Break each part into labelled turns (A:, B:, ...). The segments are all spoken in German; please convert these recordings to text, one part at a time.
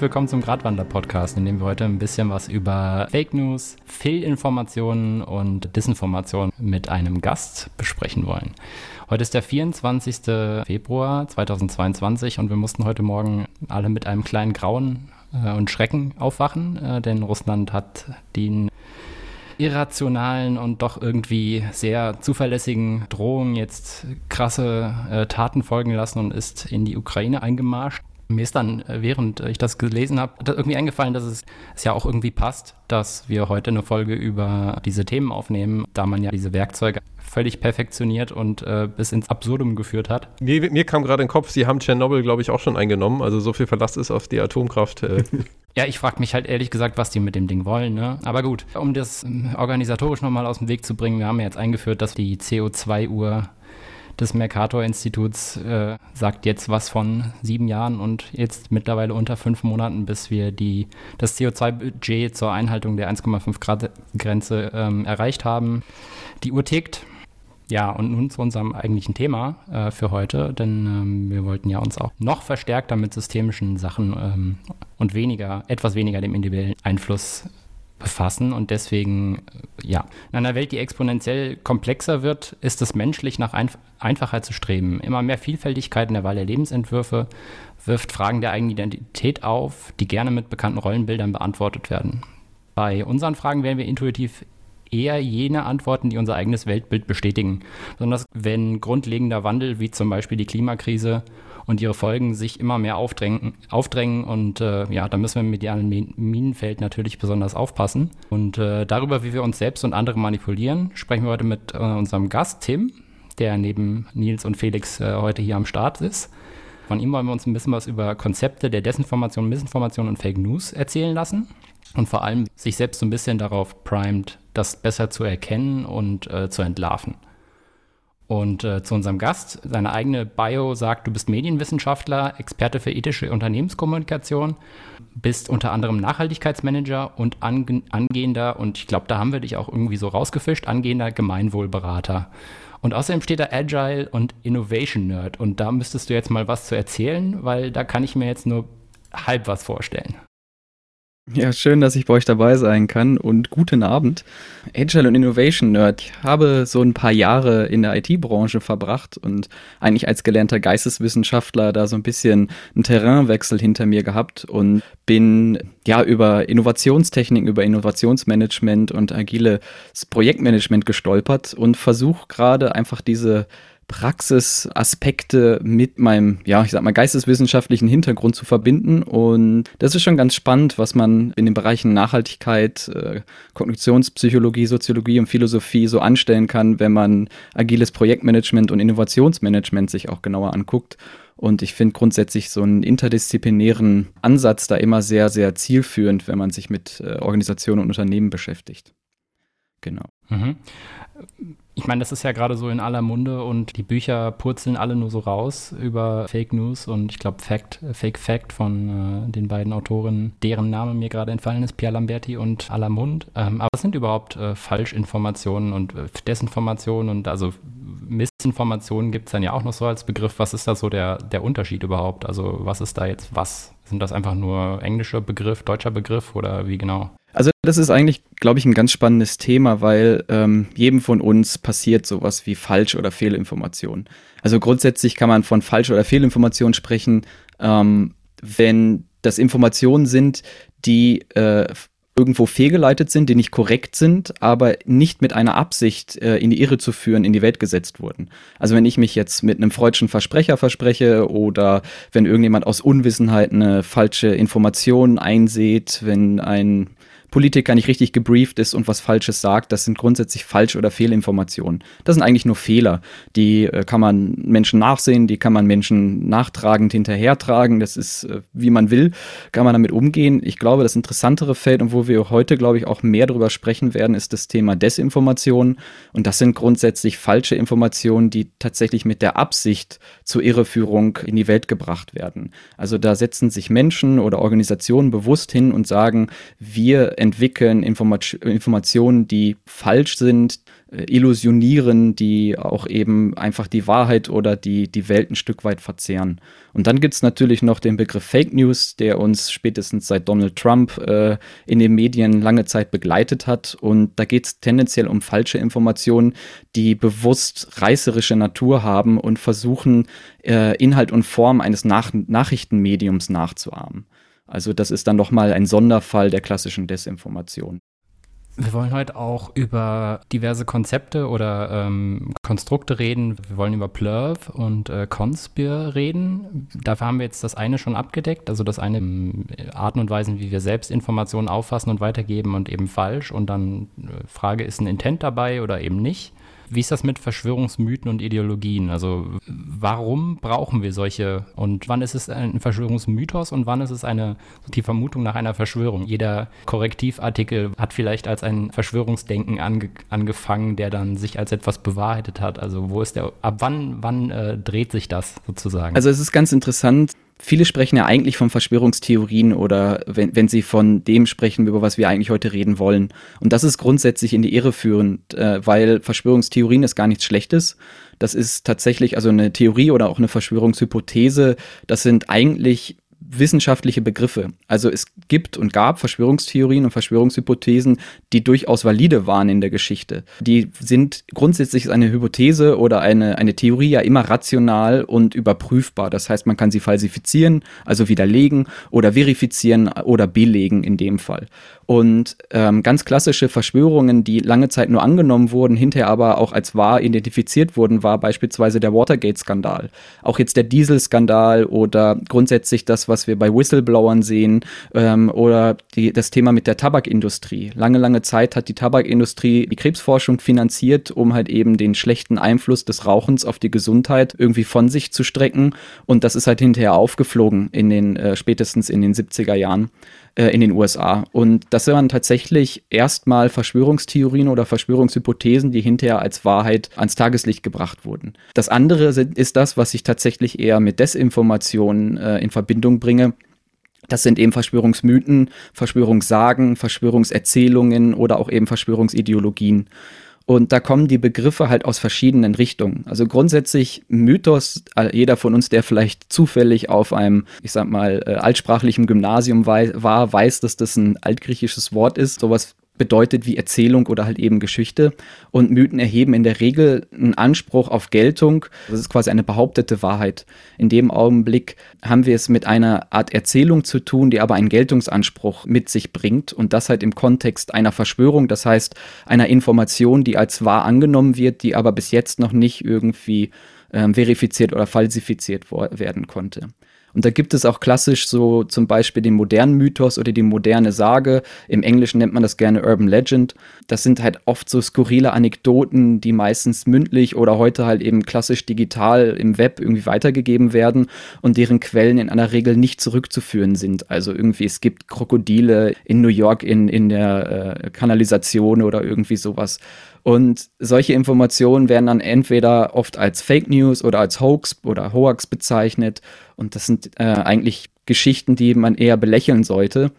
A: Willkommen zum Gradwander-Podcast, in dem wir heute ein bisschen was über Fake News, Fehlinformationen und Disinformation mit einem Gast besprechen wollen. Heute ist der 24. Februar 2022 und wir mussten heute Morgen alle mit einem kleinen Grauen äh, und Schrecken aufwachen, äh, denn Russland hat den irrationalen und doch irgendwie sehr zuverlässigen Drohungen jetzt krasse äh, Taten folgen lassen und ist in die Ukraine eingemarscht. Mir ist dann, äh, während ich das gelesen habe, irgendwie eingefallen, dass es, es, ja auch irgendwie passt, dass wir heute eine Folge über diese Themen aufnehmen, da man ja diese Werkzeuge völlig perfektioniert und äh, bis ins Absurdum geführt hat.
B: Mir, mir kam gerade in den Kopf, Sie haben Tschernobyl, glaube ich, auch schon eingenommen. Also so viel Verlass ist auf die Atomkraft. Äh.
A: ja, ich frage mich halt ehrlich gesagt, was die mit dem Ding wollen. Ne? Aber gut, um das ähm, organisatorisch nochmal aus dem Weg zu bringen, wir haben ja jetzt eingeführt, dass die CO2-Uhr des Mercator-Instituts äh, sagt jetzt was von sieben Jahren und jetzt mittlerweile unter fünf Monaten, bis wir die, das CO2-Budget zur Einhaltung der 1,5 Grad-Grenze ähm, erreicht haben. Die Uhr tickt. Ja, und nun zu unserem eigentlichen Thema äh, für heute, denn ähm, wir wollten ja uns auch noch verstärkter mit systemischen Sachen ähm, und weniger, etwas weniger dem individuellen Einfluss befassen und deswegen, äh, ja, in einer Welt, die exponentiell komplexer wird, ist es menschlich nach Einf Einfachheit zu streben. Immer mehr Vielfältigkeit in der Wahl der Lebensentwürfe wirft Fragen der eigenen Identität auf, die gerne mit bekannten Rollenbildern beantwortet werden. Bei unseren Fragen werden wir intuitiv eher jene Antworten, die unser eigenes Weltbild bestätigen, besonders wenn grundlegender Wandel wie zum Beispiel die Klimakrise und ihre Folgen sich immer mehr aufdrängen, aufdrängen und äh, ja, da müssen wir im medialen Minenfeld natürlich besonders aufpassen. Und äh, darüber, wie wir uns selbst und andere manipulieren, sprechen wir heute mit äh, unserem Gast Tim, der neben Nils und Felix äh, heute hier am Start ist. Von ihm wollen wir uns ein bisschen was über Konzepte der Desinformation, Missinformation und Fake News erzählen lassen und vor allem sich selbst so ein bisschen darauf primed, das besser zu erkennen und äh, zu entlarven. Und äh, zu unserem Gast, seine eigene Bio sagt, du bist Medienwissenschaftler, Experte für ethische Unternehmenskommunikation, bist unter anderem Nachhaltigkeitsmanager und ange angehender, und ich glaube, da haben wir dich auch irgendwie so rausgefischt, angehender Gemeinwohlberater. Und außerdem steht da Agile und Innovation Nerd. Und da müsstest du jetzt mal was zu erzählen, weil da kann ich mir jetzt nur halb was vorstellen.
C: Ja, schön, dass ich bei euch dabei sein kann und guten Abend. Agile und Innovation Nerd. Ich habe so ein paar Jahre in der IT-Branche verbracht und eigentlich als gelernter Geisteswissenschaftler da so ein bisschen einen Terrainwechsel hinter mir gehabt und bin ja über Innovationstechniken, über Innovationsmanagement und agiles Projektmanagement gestolpert und versuche gerade einfach diese Praxisaspekte mit meinem, ja, ich sag mal, geisteswissenschaftlichen Hintergrund zu verbinden. Und das ist schon ganz spannend, was man in den Bereichen Nachhaltigkeit, äh, Kognitionspsychologie, Soziologie und Philosophie so anstellen kann, wenn man agiles Projektmanagement und Innovationsmanagement sich auch genauer anguckt. Und ich finde grundsätzlich so einen interdisziplinären Ansatz da immer sehr, sehr zielführend, wenn man sich mit äh, Organisationen und Unternehmen beschäftigt.
A: Genau. Mhm ich meine, das ist ja gerade so in aller Munde und die Bücher purzeln alle nur so raus über Fake News und ich glaube Fact, Fake Fact von äh, den beiden Autorinnen, deren Name mir gerade entfallen ist, Pierre Lamberti und Alamund. Ähm, aber was sind überhaupt äh, Falschinformationen und äh, Desinformationen und also Missinformationen gibt es dann ja auch noch so als Begriff. Was ist da so der, der Unterschied überhaupt? Also was ist da jetzt was? Sind das einfach nur englischer Begriff, deutscher Begriff oder wie genau?
C: Also das ist eigentlich, glaube ich, ein ganz spannendes Thema, weil ähm, jedem von uns passiert sowas wie Falsch- oder Fehlinformation. Also grundsätzlich kann man von Falsch- oder Fehlinformation sprechen, ähm, wenn das Informationen sind, die äh, irgendwo fehlgeleitet sind, die nicht korrekt sind, aber nicht mit einer Absicht äh, in die Irre zu führen, in die Welt gesetzt wurden. Also wenn ich mich jetzt mit einem freudschen Versprecher verspreche oder wenn irgendjemand aus Unwissenheit eine falsche Information einsieht, wenn ein Politiker nicht richtig gebrieft ist und was Falsches sagt, das sind grundsätzlich Falsch- oder Fehlinformationen. Das sind eigentlich nur Fehler. Die äh, kann man Menschen nachsehen, die kann man Menschen nachtragend hinterhertragen. Das ist, äh, wie man will, kann man damit umgehen. Ich glaube, das interessantere Feld und wo wir heute, glaube ich, auch mehr darüber sprechen werden, ist das Thema Desinformation. Und das sind grundsätzlich falsche Informationen, die tatsächlich mit der Absicht zur Irreführung in die Welt gebracht werden. Also da setzen sich Menschen oder Organisationen bewusst hin und sagen, wir entwickeln Informat Informationen, die falsch sind, äh, illusionieren, die auch eben einfach die Wahrheit oder die, die Welt ein Stück weit verzehren. Und dann gibt es natürlich noch den Begriff Fake News, der uns spätestens seit Donald Trump äh, in den Medien lange Zeit begleitet hat. Und da geht es tendenziell um falsche Informationen, die bewusst reißerische Natur haben und versuchen, äh, Inhalt und Form eines Nach Nachrichtenmediums nachzuahmen. Also das ist dann nochmal ein Sonderfall der klassischen Desinformation.
A: Wir wollen heute auch über diverse Konzepte oder ähm, Konstrukte reden. Wir wollen über Plurv und äh, Conspir reden. Dafür haben wir jetzt das eine schon abgedeckt, also das eine äh, Arten und Weisen, wie wir selbst Informationen auffassen und weitergeben und eben falsch. Und dann äh, Frage, ist ein Intent dabei oder eben nicht? Wie ist das mit Verschwörungsmythen und Ideologien? Also warum brauchen wir solche und wann ist es ein Verschwörungsmythos und wann ist es eine die Vermutung nach einer Verschwörung? Jeder Korrektivartikel hat vielleicht als ein Verschwörungsdenken ange, angefangen, der dann sich als etwas bewahrheitet hat. Also wo ist der ab wann wann äh, dreht sich das sozusagen?
C: Also es ist ganz interessant viele sprechen ja eigentlich von Verschwörungstheorien oder wenn, wenn sie von dem sprechen, über was wir eigentlich heute reden wollen. Und das ist grundsätzlich in die Irre führend, äh, weil Verschwörungstheorien ist gar nichts Schlechtes. Das ist tatsächlich also eine Theorie oder auch eine Verschwörungshypothese. Das sind eigentlich wissenschaftliche Begriffe. Also es gibt und gab Verschwörungstheorien und Verschwörungshypothesen, die durchaus valide waren in der Geschichte. Die sind grundsätzlich eine Hypothese oder eine, eine Theorie ja immer rational und überprüfbar. Das heißt, man kann sie falsifizieren, also widerlegen oder verifizieren oder belegen in dem Fall. Und ähm, ganz klassische Verschwörungen, die lange Zeit nur angenommen wurden, hinterher aber auch als wahr identifiziert wurden, war beispielsweise der Watergate-Skandal. Auch jetzt der Diesel-Skandal oder grundsätzlich das, was wir bei Whistleblowern sehen ähm, oder die, das Thema mit der Tabakindustrie. Lange, lange Zeit hat die Tabakindustrie die Krebsforschung finanziert, um halt eben den schlechten Einfluss des Rauchens auf die Gesundheit irgendwie von sich zu strecken. Und das ist halt hinterher aufgeflogen in den äh, spätestens in den 70er Jahren äh, in den USA. Und das waren tatsächlich erstmal Verschwörungstheorien oder Verschwörungshypothesen, die hinterher als Wahrheit ans Tageslicht gebracht wurden. Das andere sind, ist das, was ich tatsächlich eher mit Desinformationen äh, in Verbindung bringe. Das sind eben Verschwörungsmythen, Verschwörungssagen, Verschwörungserzählungen oder auch eben Verschwörungsideologien. Und da kommen die Begriffe halt aus verschiedenen Richtungen. Also grundsätzlich Mythos, jeder von uns, der vielleicht zufällig auf einem, ich sag mal, äh, altsprachlichen Gymnasium war, weiß, dass das ein altgriechisches Wort ist. Sowas bedeutet wie Erzählung oder halt eben Geschichte. Und Mythen erheben in der Regel einen Anspruch auf Geltung. Das ist quasi eine behauptete Wahrheit. In dem Augenblick haben wir es mit einer Art Erzählung zu tun, die aber einen Geltungsanspruch mit sich bringt. Und das halt im Kontext einer Verschwörung, das heißt einer Information, die als wahr angenommen wird, die aber bis jetzt noch nicht irgendwie ähm, verifiziert oder falsifiziert werden konnte. Und da gibt es auch klassisch so zum Beispiel den modernen Mythos oder die moderne Sage. Im Englischen nennt man das gerne Urban Legend. Das sind halt oft so skurrile Anekdoten, die meistens mündlich oder heute halt eben klassisch digital im Web irgendwie weitergegeben werden und deren Quellen in einer Regel nicht zurückzuführen sind. Also irgendwie es gibt Krokodile in New York in, in der äh, Kanalisation oder irgendwie sowas. Und solche Informationen werden dann entweder oft als Fake News oder als Hoax oder Hoax bezeichnet. Und das sind äh, eigentlich Geschichten, die man eher belächeln sollte.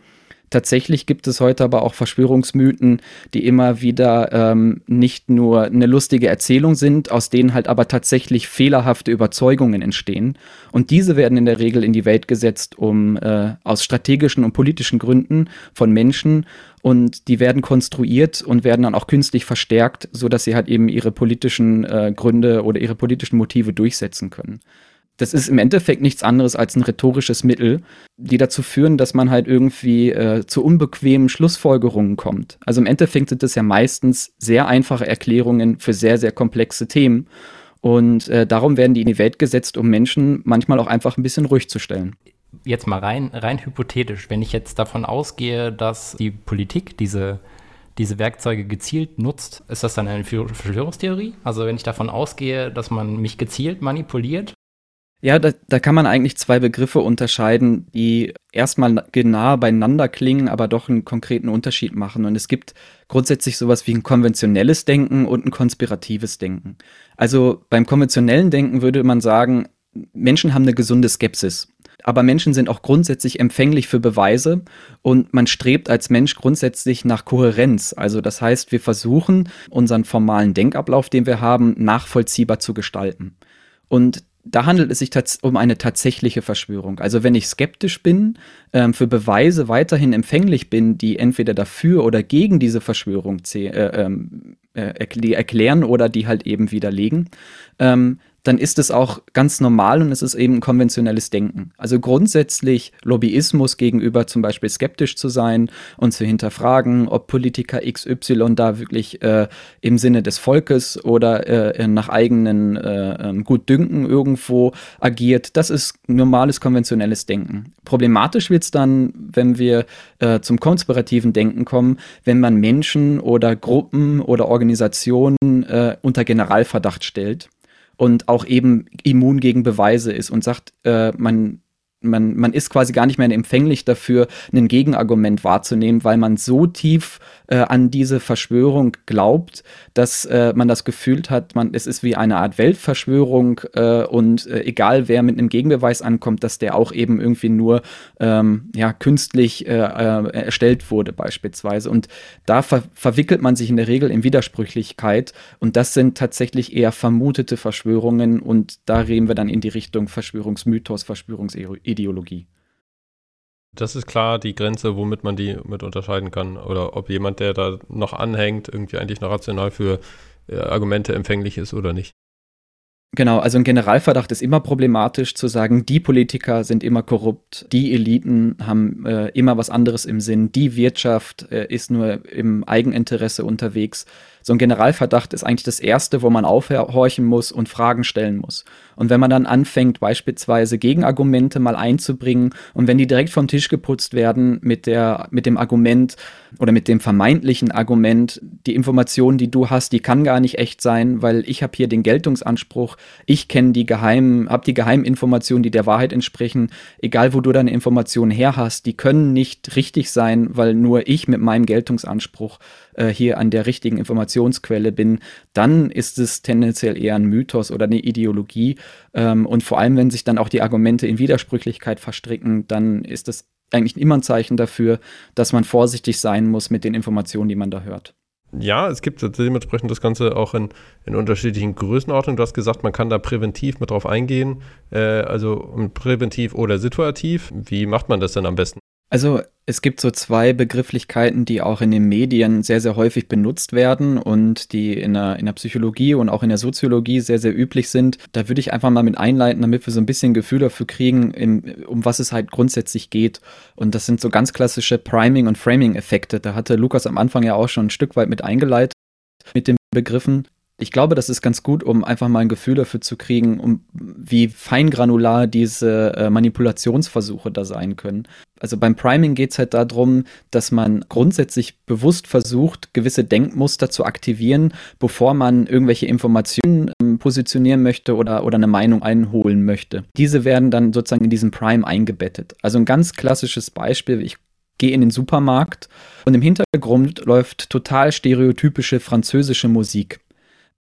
C: Tatsächlich gibt es heute aber auch Verschwörungsmythen, die immer wieder ähm, nicht nur eine lustige Erzählung sind, aus denen halt aber tatsächlich fehlerhafte Überzeugungen entstehen. Und diese werden in der Regel in die Welt gesetzt, um äh, aus strategischen und politischen Gründen von Menschen und die werden konstruiert und werden dann auch künstlich verstärkt, sodass sie halt eben ihre politischen äh, Gründe oder ihre politischen Motive durchsetzen können. Das ist im Endeffekt nichts anderes als ein rhetorisches Mittel, die dazu führen, dass man halt irgendwie äh, zu unbequemen Schlussfolgerungen kommt. Also im Endeffekt sind das ja meistens sehr einfache Erklärungen für sehr, sehr komplexe Themen. Und äh, darum werden die in die Welt gesetzt, um Menschen manchmal auch einfach ein bisschen ruhig zu stellen.
A: Jetzt mal rein, rein hypothetisch, wenn ich jetzt davon ausgehe, dass die Politik diese diese Werkzeuge gezielt nutzt, ist das dann eine Verschwörungstheorie? Also wenn ich davon ausgehe, dass man mich gezielt manipuliert
C: ja, da, da kann man eigentlich zwei Begriffe unterscheiden, die erstmal genau beieinander klingen, aber doch einen konkreten Unterschied machen. Und es gibt grundsätzlich sowas wie ein konventionelles Denken und ein konspiratives Denken. Also beim konventionellen Denken würde man sagen, Menschen haben eine gesunde Skepsis. Aber Menschen sind auch grundsätzlich empfänglich für Beweise und man strebt als Mensch grundsätzlich nach Kohärenz. Also das heißt, wir versuchen, unseren formalen Denkablauf, den wir haben, nachvollziehbar zu gestalten. Und da handelt es sich um eine tatsächliche Verschwörung. Also wenn ich skeptisch bin, ähm, für Beweise weiterhin empfänglich bin, die entweder dafür oder gegen diese Verschwörung äh, ähm, äh, erklären oder die halt eben widerlegen, ähm, dann ist es auch ganz normal und es ist eben konventionelles Denken. Also grundsätzlich Lobbyismus gegenüber zum Beispiel skeptisch zu sein und zu hinterfragen, ob Politiker XY da wirklich äh, im Sinne des Volkes oder äh, nach eigenen äh, ähm, Gutdünken irgendwo agiert, das ist normales konventionelles Denken. Problematisch wird es dann, wenn wir äh, zum konspirativen Denken kommen, wenn man Menschen oder Gruppen oder Organisationen äh, unter Generalverdacht stellt und auch eben immun gegen Beweise ist und sagt, äh, man man, man ist quasi gar nicht mehr empfänglich dafür, ein Gegenargument wahrzunehmen, weil man so tief äh, an diese Verschwörung glaubt, dass äh, man das Gefühl hat, man, es ist wie eine Art Weltverschwörung äh, und äh, egal wer mit einem Gegenbeweis ankommt, dass der auch eben irgendwie nur ähm, ja, künstlich äh, äh, erstellt wurde beispielsweise. Und da ver verwickelt man sich in der Regel in Widersprüchlichkeit und das sind tatsächlich eher vermutete Verschwörungen und da reden wir dann in die Richtung Verschwörungsmythos, Verschwörungsideologie. Ideologie.
B: Das ist klar die Grenze, womit man die mit unterscheiden kann. Oder ob jemand, der da noch anhängt, irgendwie eigentlich noch rational für äh, Argumente empfänglich ist oder nicht.
C: Genau, also ein Generalverdacht ist immer problematisch zu sagen, die Politiker sind immer korrupt, die Eliten haben äh, immer was anderes im Sinn, die Wirtschaft äh, ist nur im Eigeninteresse unterwegs so ein Generalverdacht ist eigentlich das Erste, wo man aufhorchen muss und Fragen stellen muss. Und wenn man dann anfängt, beispielsweise Gegenargumente mal einzubringen und wenn die direkt vom Tisch geputzt werden mit, der, mit dem Argument oder mit dem vermeintlichen Argument, die Information, die du hast, die kann gar nicht echt sein, weil ich habe hier den Geltungsanspruch, ich kenne die geheimen, habe die geheimen Informationen, die der Wahrheit entsprechen, egal wo du deine Informationen her hast, die können nicht richtig sein, weil nur ich mit meinem Geltungsanspruch äh, hier an der richtigen Informationsquelle bin, dann ist es tendenziell eher ein Mythos oder eine Ideologie. Ähm, und vor allem, wenn sich dann auch die Argumente in Widersprüchlichkeit verstricken, dann ist das eigentlich immer ein Zeichen dafür, dass man vorsichtig sein muss mit den Informationen, die man da hört.
B: Ja, es gibt dementsprechend das Ganze auch in, in unterschiedlichen Größenordnungen. Du hast gesagt, man kann da präventiv mit drauf eingehen, äh, also präventiv oder situativ. Wie macht man das denn am besten?
C: Also es gibt so zwei Begrifflichkeiten, die auch in den Medien sehr, sehr häufig benutzt werden und die in der, in der Psychologie und auch in der Soziologie sehr, sehr üblich sind. Da würde ich einfach mal mit einleiten, damit wir so ein bisschen Gefühl dafür kriegen, im, um was es halt grundsätzlich geht. Und das sind so ganz klassische Priming- und Framing-Effekte. Da hatte Lukas am Anfang ja auch schon ein Stück weit mit eingeleitet mit den Begriffen ich glaube, das ist ganz gut, um einfach mal ein Gefühl dafür zu kriegen, um wie feingranular diese äh, Manipulationsversuche da sein können. Also beim Priming geht es halt darum, dass man grundsätzlich bewusst versucht, gewisse Denkmuster zu aktivieren, bevor man irgendwelche Informationen ähm, positionieren möchte oder, oder eine Meinung einholen möchte. Diese werden dann sozusagen in diesen Prime eingebettet. Also ein ganz klassisches Beispiel, ich gehe in den Supermarkt und im Hintergrund läuft total stereotypische französische Musik.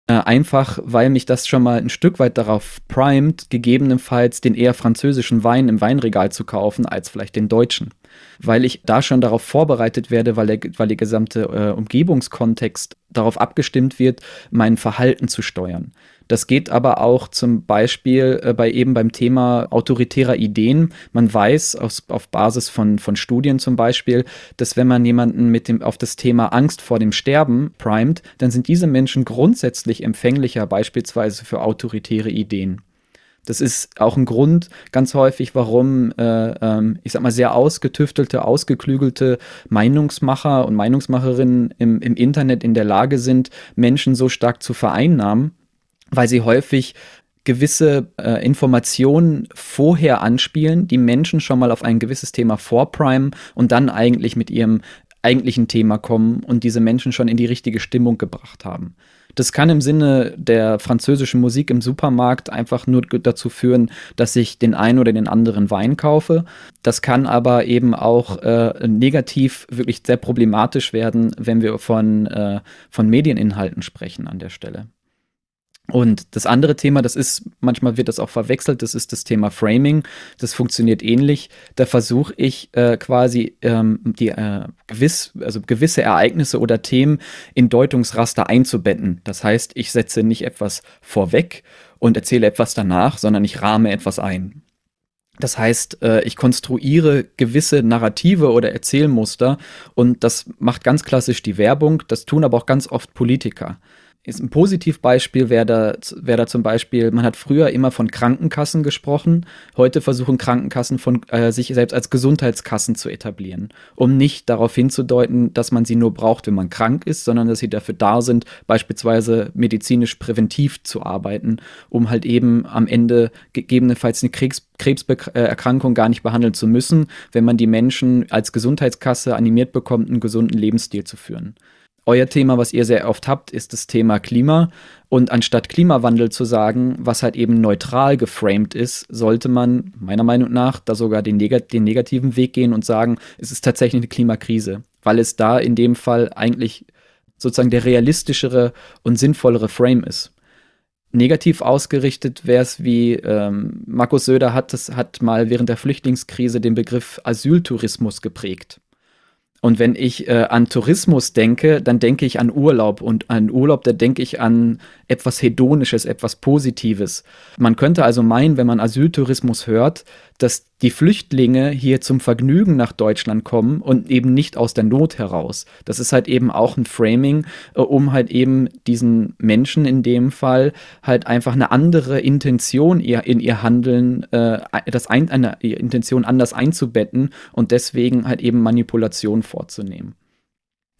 C: Äh, einfach, weil mich das schon mal ein Stück weit darauf primet, gegebenenfalls den eher französischen Wein im Weinregal zu kaufen, als vielleicht den deutschen. Weil ich da schon darauf vorbereitet werde, weil der, weil der gesamte äh, Umgebungskontext darauf abgestimmt wird, mein Verhalten zu steuern. Das geht aber auch zum Beispiel äh, bei eben beim Thema autoritärer Ideen. Man weiß aus, auf Basis von, von Studien zum Beispiel, dass wenn man jemanden mit dem, auf das Thema Angst vor dem Sterben primet, dann sind diese Menschen grundsätzlich empfänglicher beispielsweise für autoritäre Ideen. Das ist auch ein Grund ganz häufig, warum, äh, ähm, ich sag mal, sehr ausgetüftelte, ausgeklügelte Meinungsmacher und Meinungsmacherinnen im, im Internet in der Lage sind, Menschen so stark zu vereinnahmen, weil sie häufig gewisse äh, Informationen vorher anspielen, die Menschen schon mal auf ein gewisses Thema vorprimen und dann eigentlich mit ihrem eigentlichen Thema kommen und diese Menschen schon in die richtige Stimmung gebracht haben. Das kann im Sinne der französischen Musik im Supermarkt einfach nur dazu führen, dass ich den einen oder den anderen Wein kaufe. Das kann aber eben auch äh, negativ wirklich sehr problematisch werden, wenn wir von, äh, von Medieninhalten sprechen an der Stelle. Und das andere Thema, das ist, manchmal wird das auch verwechselt, das ist das Thema Framing. Das funktioniert ähnlich. Da versuche ich äh, quasi ähm, die äh, gewiss, also gewisse Ereignisse oder Themen in Deutungsraster einzubetten. Das heißt, ich setze nicht etwas vorweg und erzähle etwas danach, sondern ich rahme etwas ein. Das heißt, äh, ich konstruiere gewisse Narrative oder Erzählmuster und das macht ganz klassisch die Werbung, das tun aber auch ganz oft Politiker ist ein Positivbeispiel wäre da, wär da zum Beispiel, man hat früher immer von Krankenkassen gesprochen, heute versuchen Krankenkassen von äh, sich selbst als Gesundheitskassen zu etablieren, um nicht darauf hinzudeuten, dass man sie nur braucht, wenn man krank ist, sondern dass sie dafür da sind, beispielsweise medizinisch präventiv zu arbeiten, um halt eben am Ende gegebenenfalls eine Kriegs Krebserkrankung gar nicht behandeln zu müssen, wenn man die Menschen als Gesundheitskasse animiert bekommt, einen gesunden Lebensstil zu führen. Euer Thema, was ihr sehr oft habt, ist das Thema Klima. Und anstatt Klimawandel zu sagen, was halt eben neutral geframed ist, sollte man meiner Meinung nach da sogar den, neg den negativen Weg gehen und sagen, es ist tatsächlich eine Klimakrise, weil es da in dem Fall eigentlich sozusagen der realistischere und sinnvollere Frame ist. Negativ ausgerichtet wäre es wie ähm, Markus Söder hat, das, hat mal während der Flüchtlingskrise den Begriff Asyltourismus geprägt. Und wenn ich äh, an Tourismus denke, dann denke ich an Urlaub. Und an Urlaub, da denke ich an etwas Hedonisches, etwas Positives. Man könnte also meinen, wenn man Asyltourismus hört, dass die Flüchtlinge hier zum Vergnügen nach Deutschland kommen und eben nicht aus der Not heraus. Das ist halt eben auch ein Framing, äh, um halt eben diesen Menschen in dem Fall halt einfach eine andere Intention in ihr Handeln, äh, das ein, eine Intention anders einzubetten und deswegen halt eben Manipulation vorzunehmen.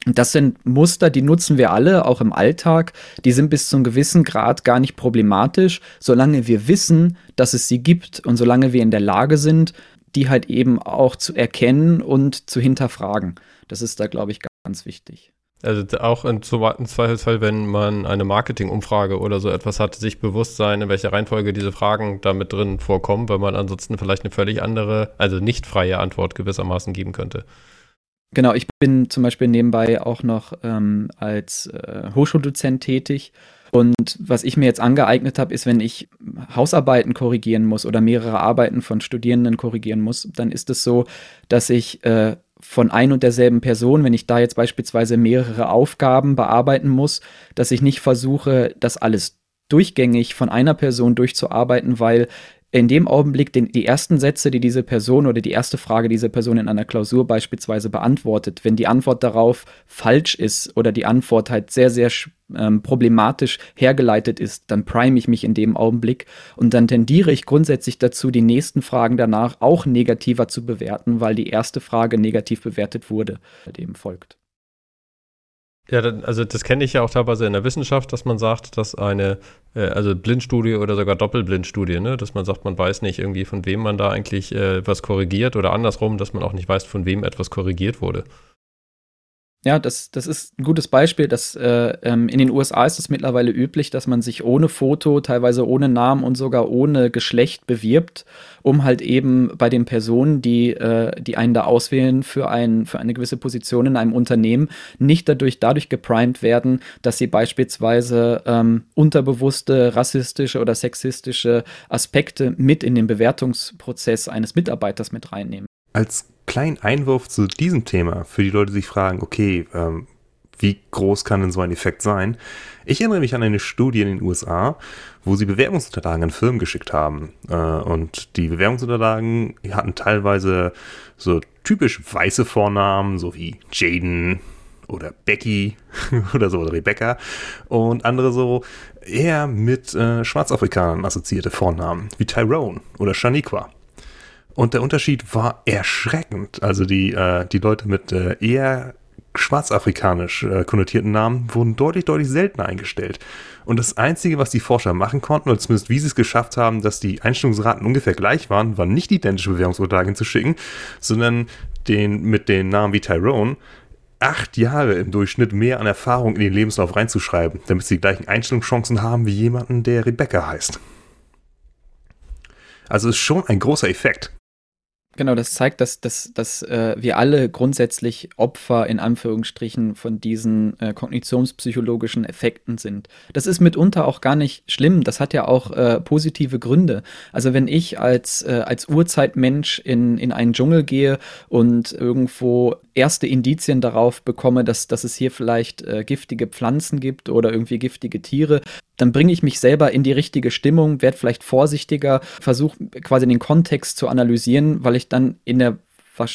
C: Das sind Muster, die nutzen wir alle, auch im Alltag. Die sind bis zu einem gewissen Grad gar nicht problematisch, solange wir wissen, dass es sie gibt und solange wir in der Lage sind, die halt eben auch zu erkennen und zu hinterfragen. Das ist da, glaube ich, ganz wichtig.
B: Also auch im Zweifelsfall, wenn man eine Marketingumfrage oder so etwas hat, sich bewusst sein, in welcher Reihenfolge diese Fragen da mit drin vorkommen, weil man ansonsten vielleicht eine völlig andere, also nicht freie Antwort gewissermaßen geben könnte.
C: Genau, ich bin zum Beispiel nebenbei auch noch ähm, als äh, Hochschuldozent tätig. Und was ich mir jetzt angeeignet habe, ist, wenn ich Hausarbeiten korrigieren muss oder mehrere Arbeiten von Studierenden korrigieren muss, dann ist es so, dass ich äh, von ein und derselben Person, wenn ich da jetzt beispielsweise mehrere Aufgaben bearbeiten muss, dass ich nicht versuche, das alles durchgängig von einer Person durchzuarbeiten, weil in dem Augenblick den, die ersten Sätze, die diese Person oder die erste Frage diese Person in einer Klausur beispielsweise beantwortet, wenn die Antwort darauf falsch ist oder die Antwort halt sehr, sehr ähm, problematisch hergeleitet ist, dann prime ich mich in dem Augenblick und dann tendiere ich grundsätzlich dazu, die nächsten Fragen danach auch negativer zu bewerten, weil die erste Frage negativ bewertet wurde, dem folgt.
B: Ja, also das kenne ich ja auch teilweise in der Wissenschaft, dass man sagt, dass eine, äh, also Blindstudie oder sogar Doppelblindstudie, ne, dass man sagt, man weiß nicht irgendwie, von wem man da eigentlich äh, was korrigiert oder andersrum, dass man auch nicht weiß, von wem etwas korrigiert wurde.
C: Ja, das, das ist ein gutes Beispiel. Dass, äh, ähm, in den USA ist es mittlerweile üblich, dass man sich ohne Foto, teilweise ohne Namen und sogar ohne Geschlecht bewirbt, um halt eben bei den Personen, die, äh, die einen da auswählen für, ein, für eine gewisse Position in einem Unternehmen, nicht dadurch, dadurch geprimed werden, dass sie beispielsweise ähm, unterbewusste rassistische oder sexistische Aspekte mit in den Bewertungsprozess eines Mitarbeiters mit reinnehmen.
D: Als kleinen Einwurf zu diesem Thema, für die Leute, die sich fragen, okay, ähm, wie groß kann denn so ein Effekt sein? Ich erinnere mich an eine Studie in den USA, wo sie Bewerbungsunterlagen an Firmen geschickt haben. Äh, und die Bewerbungsunterlagen hatten teilweise so typisch weiße Vornamen, so wie Jaden oder Becky oder so, oder Rebecca. Und andere so eher mit äh, Schwarzafrikanern assoziierte Vornamen, wie Tyrone oder Shaniqua. Und der Unterschied war erschreckend. Also die, äh, die Leute mit äh, eher schwarzafrikanisch äh, konnotierten Namen wurden deutlich, deutlich seltener eingestellt. Und das Einzige, was die Forscher machen konnten, oder zumindest wie sie es geschafft haben, dass die Einstellungsraten ungefähr gleich waren, war nicht identische Bewerbungsunterlagen zu schicken, sondern den mit den Namen wie Tyrone acht Jahre im Durchschnitt mehr an Erfahrung in den Lebenslauf reinzuschreiben, damit sie die gleichen Einstellungschancen haben wie jemanden, der Rebecca heißt. Also ist schon ein großer Effekt.
C: Genau, das zeigt, dass, dass, dass äh, wir alle grundsätzlich Opfer in Anführungsstrichen von diesen äh, kognitionspsychologischen Effekten sind. Das ist mitunter auch gar nicht schlimm. Das hat ja auch äh, positive Gründe. Also wenn ich als, äh, als Urzeitmensch in, in einen Dschungel gehe und irgendwo erste Indizien darauf bekomme, dass, dass es hier vielleicht äh, giftige Pflanzen gibt oder irgendwie giftige Tiere, dann bringe ich mich selber in die richtige Stimmung, werde vielleicht vorsichtiger, versuche quasi den Kontext zu analysieren, weil ich dann in der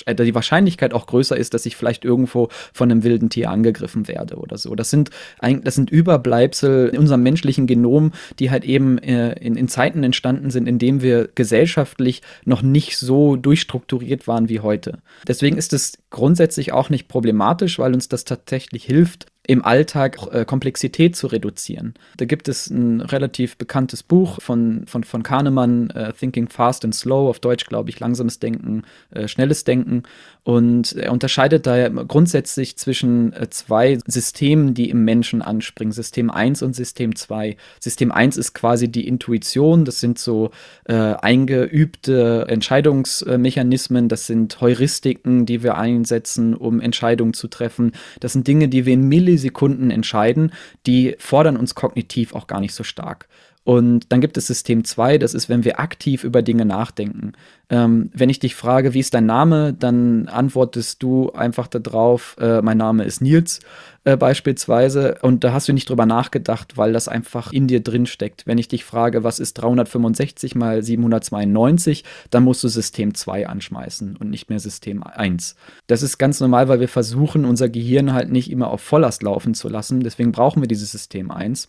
C: die Wahrscheinlichkeit auch größer ist, dass ich vielleicht irgendwo von einem wilden Tier angegriffen werde oder so. Das sind, das sind Überbleibsel in unserem menschlichen Genom, die halt eben äh, in, in Zeiten entstanden sind, in denen wir gesellschaftlich noch nicht so durchstrukturiert waren wie heute. Deswegen ist es grundsätzlich auch nicht problematisch, weil uns das tatsächlich hilft, im Alltag äh, Komplexität zu reduzieren. Da gibt es ein relativ bekanntes Buch von, von, von Kahnemann, äh, Thinking Fast and Slow, auf Deutsch glaube ich, langsames Denken, äh, schnelles Denken. Und er unterscheidet da grundsätzlich zwischen äh, zwei Systemen, die im Menschen anspringen, System 1 und System 2. System 1 ist quasi die Intuition, das sind so äh, eingeübte Entscheidungsmechanismen, das sind Heuristiken, die wir einsetzen, um Entscheidungen zu treffen. Das sind Dinge, die wir in Millisekunden entscheiden, die fordern uns kognitiv auch gar nicht so stark. Und dann gibt es System 2, das ist, wenn wir aktiv über Dinge nachdenken. Ähm, wenn ich dich frage, wie ist dein Name, dann antwortest du einfach darauf, äh, mein Name ist Nils äh, beispielsweise. Und da hast du nicht drüber nachgedacht, weil das einfach in dir drin steckt. Wenn ich dich frage, was ist 365 mal 792, dann musst du System 2 anschmeißen und nicht mehr System 1. Das ist ganz normal, weil wir versuchen, unser Gehirn halt nicht immer auf Volllast laufen zu lassen. Deswegen brauchen wir dieses System 1.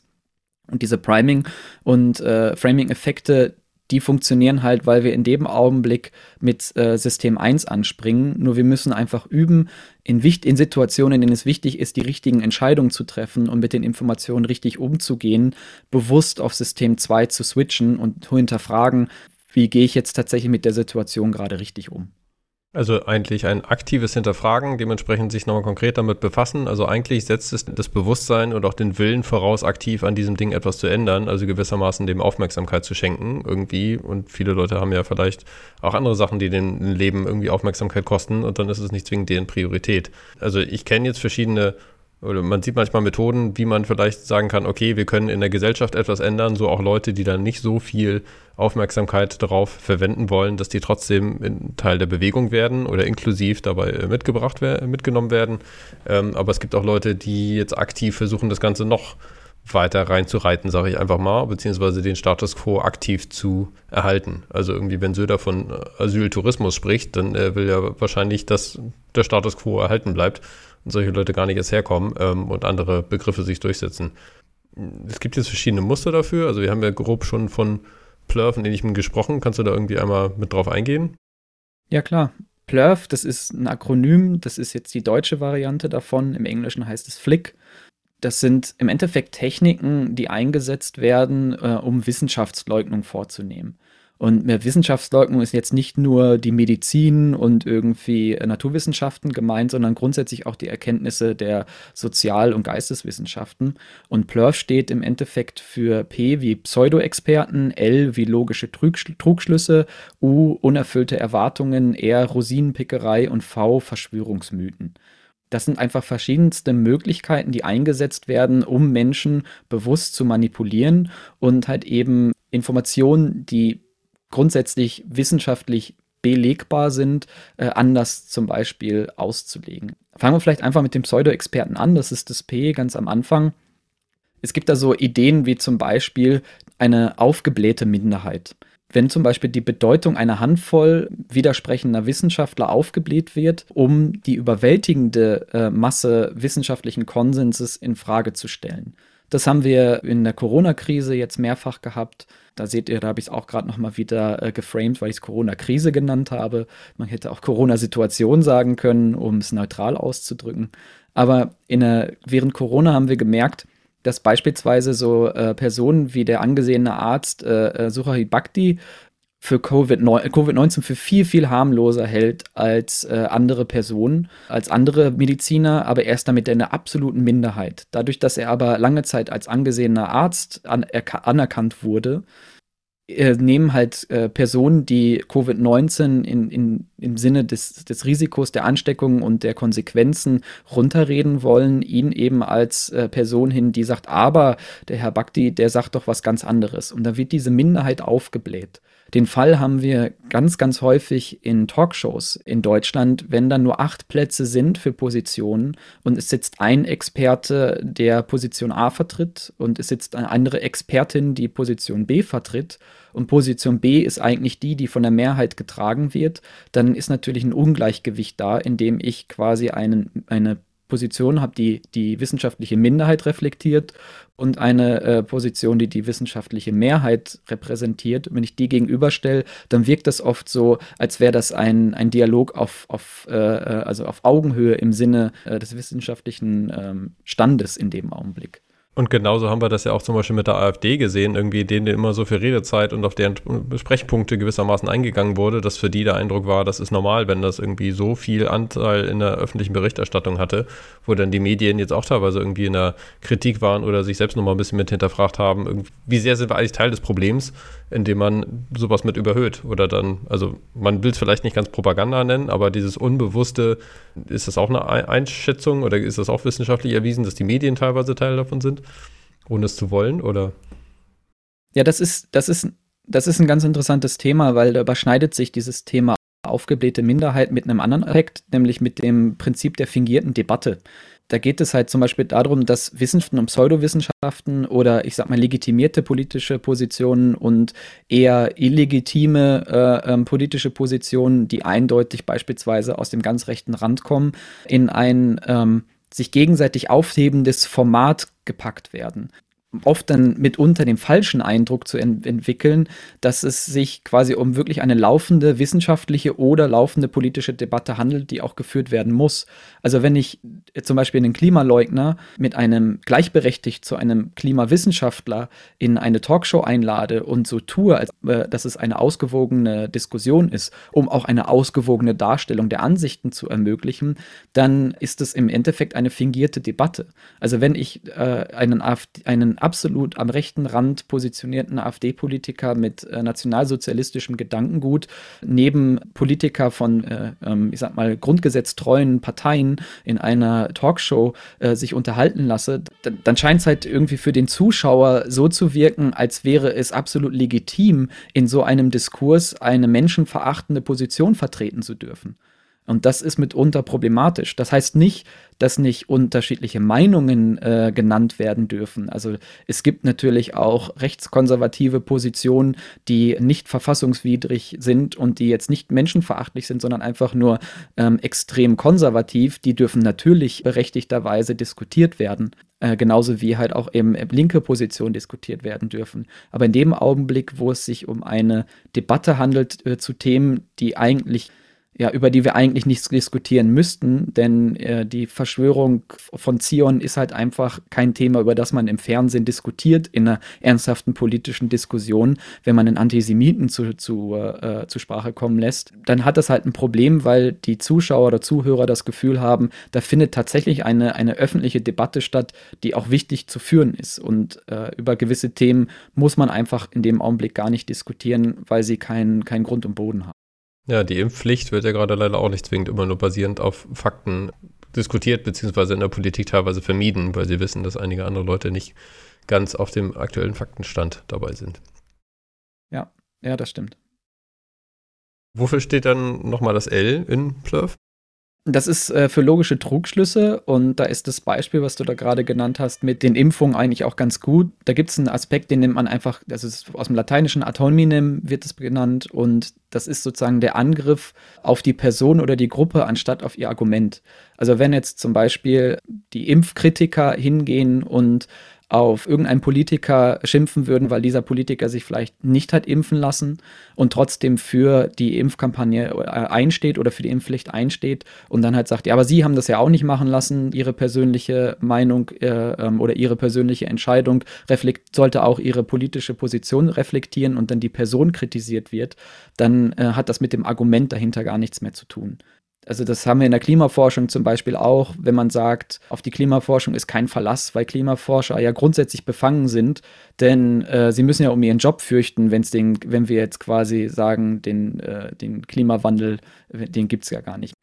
C: Und diese Priming- und äh, Framing-Effekte, die funktionieren halt, weil wir in dem Augenblick mit äh, System 1 anspringen. Nur wir müssen einfach üben, in, in Situationen, in denen es wichtig ist, die richtigen Entscheidungen zu treffen und mit den Informationen richtig umzugehen, bewusst auf System 2 zu switchen und zu hinterfragen, wie gehe ich jetzt tatsächlich mit der Situation gerade richtig um.
B: Also eigentlich ein aktives Hinterfragen, dementsprechend sich nochmal konkret damit befassen. Also eigentlich setzt es das Bewusstsein und auch den Willen voraus, aktiv an diesem Ding etwas zu ändern, also gewissermaßen dem Aufmerksamkeit zu schenken irgendwie. Und viele Leute haben ja vielleicht auch andere Sachen, die den Leben irgendwie Aufmerksamkeit kosten und dann ist es nicht zwingend deren Priorität. Also ich kenne jetzt verschiedene oder man sieht manchmal Methoden, wie man vielleicht sagen kann, okay, wir können in der Gesellschaft etwas ändern, so auch Leute, die dann nicht so viel Aufmerksamkeit darauf verwenden wollen, dass die trotzdem Teil der Bewegung werden oder inklusiv dabei äh, mitgebracht mitgenommen werden. Ähm, aber es gibt auch Leute, die jetzt aktiv versuchen, das Ganze noch weiter reinzureiten, sage ich einfach mal, beziehungsweise den Status quo aktiv zu erhalten. Also irgendwie, wenn Söder von Asyltourismus spricht, dann äh, will er wahrscheinlich, dass der Status quo erhalten bleibt und solche Leute gar nicht erst herkommen ähm, und andere Begriffe sich durchsetzen. Es gibt jetzt verschiedene Muster dafür. Also wir haben ja grob schon von Plurf und ähnlichem gesprochen. Kannst du da irgendwie einmal mit drauf eingehen?
C: Ja, klar. Plurf, das ist ein Akronym, das ist jetzt die deutsche Variante davon. Im Englischen heißt es Flick. Das sind im Endeffekt Techniken, die eingesetzt werden, äh, um Wissenschaftsleugnung vorzunehmen. Und mit Wissenschaftsleugnung ist jetzt nicht nur die Medizin und irgendwie Naturwissenschaften gemeint, sondern grundsätzlich auch die Erkenntnisse der Sozial- und Geisteswissenschaften. Und Plurf steht im Endeffekt für P wie Pseudo-Experten, L wie logische Trugschlüsse, U unerfüllte Erwartungen, R Rosinenpickerei und V Verschwörungsmythen. Das sind einfach verschiedenste Möglichkeiten, die eingesetzt werden, um Menschen bewusst zu manipulieren und halt eben Informationen, die grundsätzlich wissenschaftlich belegbar sind, äh, anders zum Beispiel auszulegen. Fangen wir vielleicht einfach mit dem Pseudo-Experten an, das ist das P ganz am Anfang. Es gibt da so Ideen wie zum Beispiel eine aufgeblähte Minderheit. Wenn zum Beispiel die Bedeutung einer Handvoll widersprechender Wissenschaftler aufgebläht wird, um die überwältigende äh, Masse wissenschaftlichen Konsenses in Frage zu stellen. Das haben wir in der Corona-Krise jetzt mehrfach gehabt. Da seht ihr, da habe ich es auch gerade noch mal wieder äh, geframed, weil ich es Corona-Krise genannt habe. Man hätte auch Corona-Situation sagen können, um es neutral auszudrücken. Aber der, während Corona haben wir gemerkt, dass beispielsweise so äh, Personen wie der angesehene Arzt äh, äh Suhari Bhakti für Covid-19 für viel, viel harmloser hält als äh, andere Personen, als andere Mediziner, aber er ist damit in einer absoluten Minderheit. Dadurch, dass er aber lange Zeit als angesehener Arzt an, anerkannt wurde, äh, nehmen halt äh, Personen, die Covid-19 in, in, im Sinne des, des Risikos der Ansteckung und der Konsequenzen runterreden wollen, ihn eben als äh, Person hin, die sagt, aber der Herr Bakti, der sagt doch was ganz anderes. Und da wird diese Minderheit aufgebläht. Den Fall haben wir ganz, ganz häufig in Talkshows in Deutschland, wenn dann nur acht Plätze sind für Positionen und es sitzt ein Experte, der Position A vertritt und es sitzt eine andere Expertin, die Position B vertritt. Und Position B ist eigentlich die, die von der Mehrheit getragen wird, dann ist natürlich ein Ungleichgewicht da, indem ich quasi einen, eine Position habe, die die wissenschaftliche Minderheit reflektiert und eine äh, Position, die die wissenschaftliche Mehrheit repräsentiert. wenn ich die gegenüberstelle, dann wirkt das oft so, als wäre das ein, ein Dialog auf, auf, äh, äh, also auf Augenhöhe im Sinne äh, des wissenschaftlichen ähm, Standes in dem Augenblick.
B: Und genauso haben wir das ja auch zum Beispiel mit der AfD gesehen, irgendwie denen immer so viel Redezeit und auf deren Besprechpunkte gewissermaßen eingegangen wurde, dass für die der Eindruck war, das ist normal, wenn das irgendwie so viel Anteil in der öffentlichen Berichterstattung hatte, wo dann die Medien jetzt auch teilweise irgendwie in der Kritik waren oder sich selbst nochmal ein bisschen mit hinterfragt haben, wie sehr sind wir eigentlich Teil des Problems, indem man sowas mit überhöht oder dann, also man will es vielleicht nicht ganz Propaganda nennen, aber dieses Unbewusste, ist das auch eine Einschätzung oder ist das auch wissenschaftlich erwiesen, dass die Medien teilweise Teil davon sind? ohne es zu wollen, oder?
C: Ja, das ist, das ist, das ist ein ganz interessantes Thema, weil da überschneidet sich dieses Thema aufgeblähte Minderheit mit einem anderen Aspekt, nämlich mit dem Prinzip der fingierten Debatte. Da geht es halt zum Beispiel darum, dass Wissenschaften und Pseudowissenschaften oder ich sag mal legitimierte politische Positionen und eher illegitime äh, ähm, politische Positionen, die eindeutig beispielsweise aus dem ganz rechten Rand kommen, in ein ähm, sich gegenseitig aufhebendes Format gepackt werden oft dann mitunter den falschen Eindruck zu ent entwickeln, dass es sich quasi um wirklich eine laufende wissenschaftliche oder laufende politische Debatte handelt, die auch geführt werden muss. Also wenn ich zum Beispiel einen Klimaleugner mit einem gleichberechtigt zu einem Klimawissenschaftler in eine Talkshow einlade und so tue, als äh, dass es eine ausgewogene Diskussion ist, um auch eine ausgewogene Darstellung der Ansichten zu ermöglichen, dann ist es im Endeffekt eine fingierte Debatte. Also wenn ich äh, einen, AfD, einen absolut am rechten Rand positionierten AfD-Politiker mit äh, nationalsozialistischem Gedankengut neben Politiker von, äh, ähm, ich sag mal, grundgesetztreuen Parteien in einer Talkshow äh, sich unterhalten lasse, dann, dann scheint es halt irgendwie für den Zuschauer so zu wirken, als wäre es absolut legitim, in so einem Diskurs eine menschenverachtende Position vertreten zu dürfen. Und das ist mitunter problematisch. Das heißt nicht, dass nicht unterschiedliche Meinungen äh, genannt werden dürfen. Also es gibt natürlich auch rechtskonservative Positionen, die nicht verfassungswidrig sind und die jetzt nicht menschenverachtlich sind, sondern einfach nur ähm, extrem konservativ. Die dürfen natürlich berechtigterweise diskutiert werden. Äh, genauso wie halt auch eben linke Positionen diskutiert werden dürfen. Aber in dem Augenblick, wo es sich um eine Debatte handelt äh, zu Themen, die eigentlich ja, über die wir eigentlich nichts diskutieren müssten, denn äh, die Verschwörung von Zion ist halt einfach kein Thema, über das man im Fernsehen diskutiert, in einer ernsthaften politischen Diskussion. Wenn man einen Antisemiten zu, zu, äh, zu Sprache kommen lässt, dann hat das halt ein Problem, weil die Zuschauer oder Zuhörer das Gefühl haben, da findet tatsächlich eine, eine öffentliche Debatte statt, die auch wichtig zu führen ist. Und äh, über gewisse Themen muss man einfach in dem Augenblick gar nicht diskutieren, weil sie keinen kein Grund und Boden haben.
B: Ja, die Impfpflicht wird ja gerade leider auch nicht zwingend immer nur basierend auf Fakten diskutiert, beziehungsweise in der Politik teilweise vermieden, weil sie wissen, dass einige andere Leute nicht ganz auf dem aktuellen Faktenstand dabei sind.
C: Ja, ja, das stimmt.
B: Wofür steht dann nochmal das L in Plurf?
C: Das ist äh, für logische Trugschlüsse und da ist das Beispiel, was du da gerade genannt hast, mit den Impfungen eigentlich auch ganz gut. Da gibt es einen Aspekt, den nimmt man einfach, das ist aus dem lateinischen ad wird es genannt und das ist sozusagen der Angriff auf die Person oder die Gruppe anstatt auf ihr Argument. Also wenn jetzt zum Beispiel die Impfkritiker hingehen und auf irgendeinen Politiker schimpfen würden, weil dieser Politiker sich vielleicht nicht hat impfen lassen und trotzdem für die Impfkampagne äh, einsteht oder für die Impfpflicht einsteht und dann halt sagt, ja, aber Sie haben das ja auch nicht machen lassen, Ihre persönliche Meinung äh, ähm, oder Ihre persönliche Entscheidung sollte auch Ihre politische Position reflektieren und dann die Person kritisiert wird, dann äh, hat das mit dem Argument dahinter gar nichts mehr zu tun. Also das haben wir in der Klimaforschung zum Beispiel auch, wenn man sagt, auf die Klimaforschung ist kein Verlass, weil Klimaforscher ja grundsätzlich befangen sind, denn äh, sie müssen ja um ihren Job fürchten, wenn's den, wenn wir jetzt quasi sagen, den, äh, den Klimawandel, den gibt es ja gar nicht.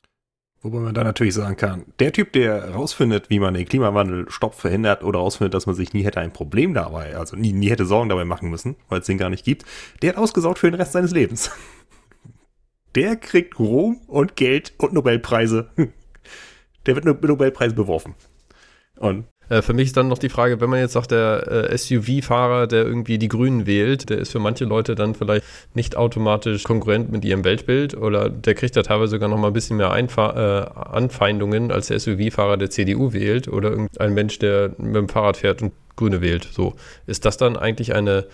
D: Wobei man da natürlich sagen kann, der Typ, der rausfindet, wie man den Klimawandel stoppt, verhindert oder rausfindet, dass man sich nie hätte ein Problem dabei, also nie, nie hätte Sorgen dabei machen müssen, weil es den gar nicht gibt, der hat ausgesorgt für den Rest seines Lebens. Der kriegt Ruhm und Geld und Nobelpreise. Der wird mit Nobelpreis beworfen.
B: Und äh, für mich ist dann noch die Frage, wenn man jetzt sagt, der äh, SUV-Fahrer, der irgendwie die Grünen wählt, der ist für manche Leute dann vielleicht nicht automatisch konkurrent mit ihrem Weltbild oder der kriegt da teilweise sogar noch mal ein bisschen mehr Einfa äh, Anfeindungen, als der SUV-Fahrer der CDU wählt oder irgendein Mensch, der mit dem Fahrrad fährt und Grüne wählt. So. Ist das dann eigentlich eine,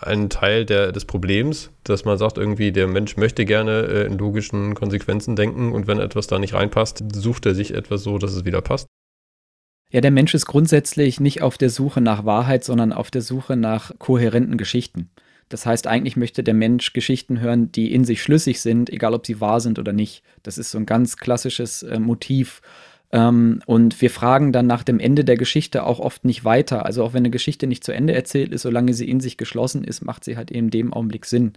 B: ein Teil der, des Problems, dass man sagt, irgendwie der Mensch möchte gerne äh, in logischen Konsequenzen denken und wenn etwas da nicht reinpasst, sucht er sich etwas so, dass es wieder passt?
C: Ja, der Mensch ist grundsätzlich nicht auf der Suche nach Wahrheit, sondern auf der Suche nach kohärenten Geschichten. Das heißt, eigentlich möchte der Mensch Geschichten hören, die in sich schlüssig sind, egal ob sie wahr sind oder nicht. Das ist so ein ganz klassisches äh, Motiv. Ähm, und wir fragen dann nach dem Ende der Geschichte auch oft nicht weiter. Also auch wenn eine Geschichte nicht zu Ende erzählt ist, solange sie in sich geschlossen ist, macht sie halt in dem Augenblick Sinn.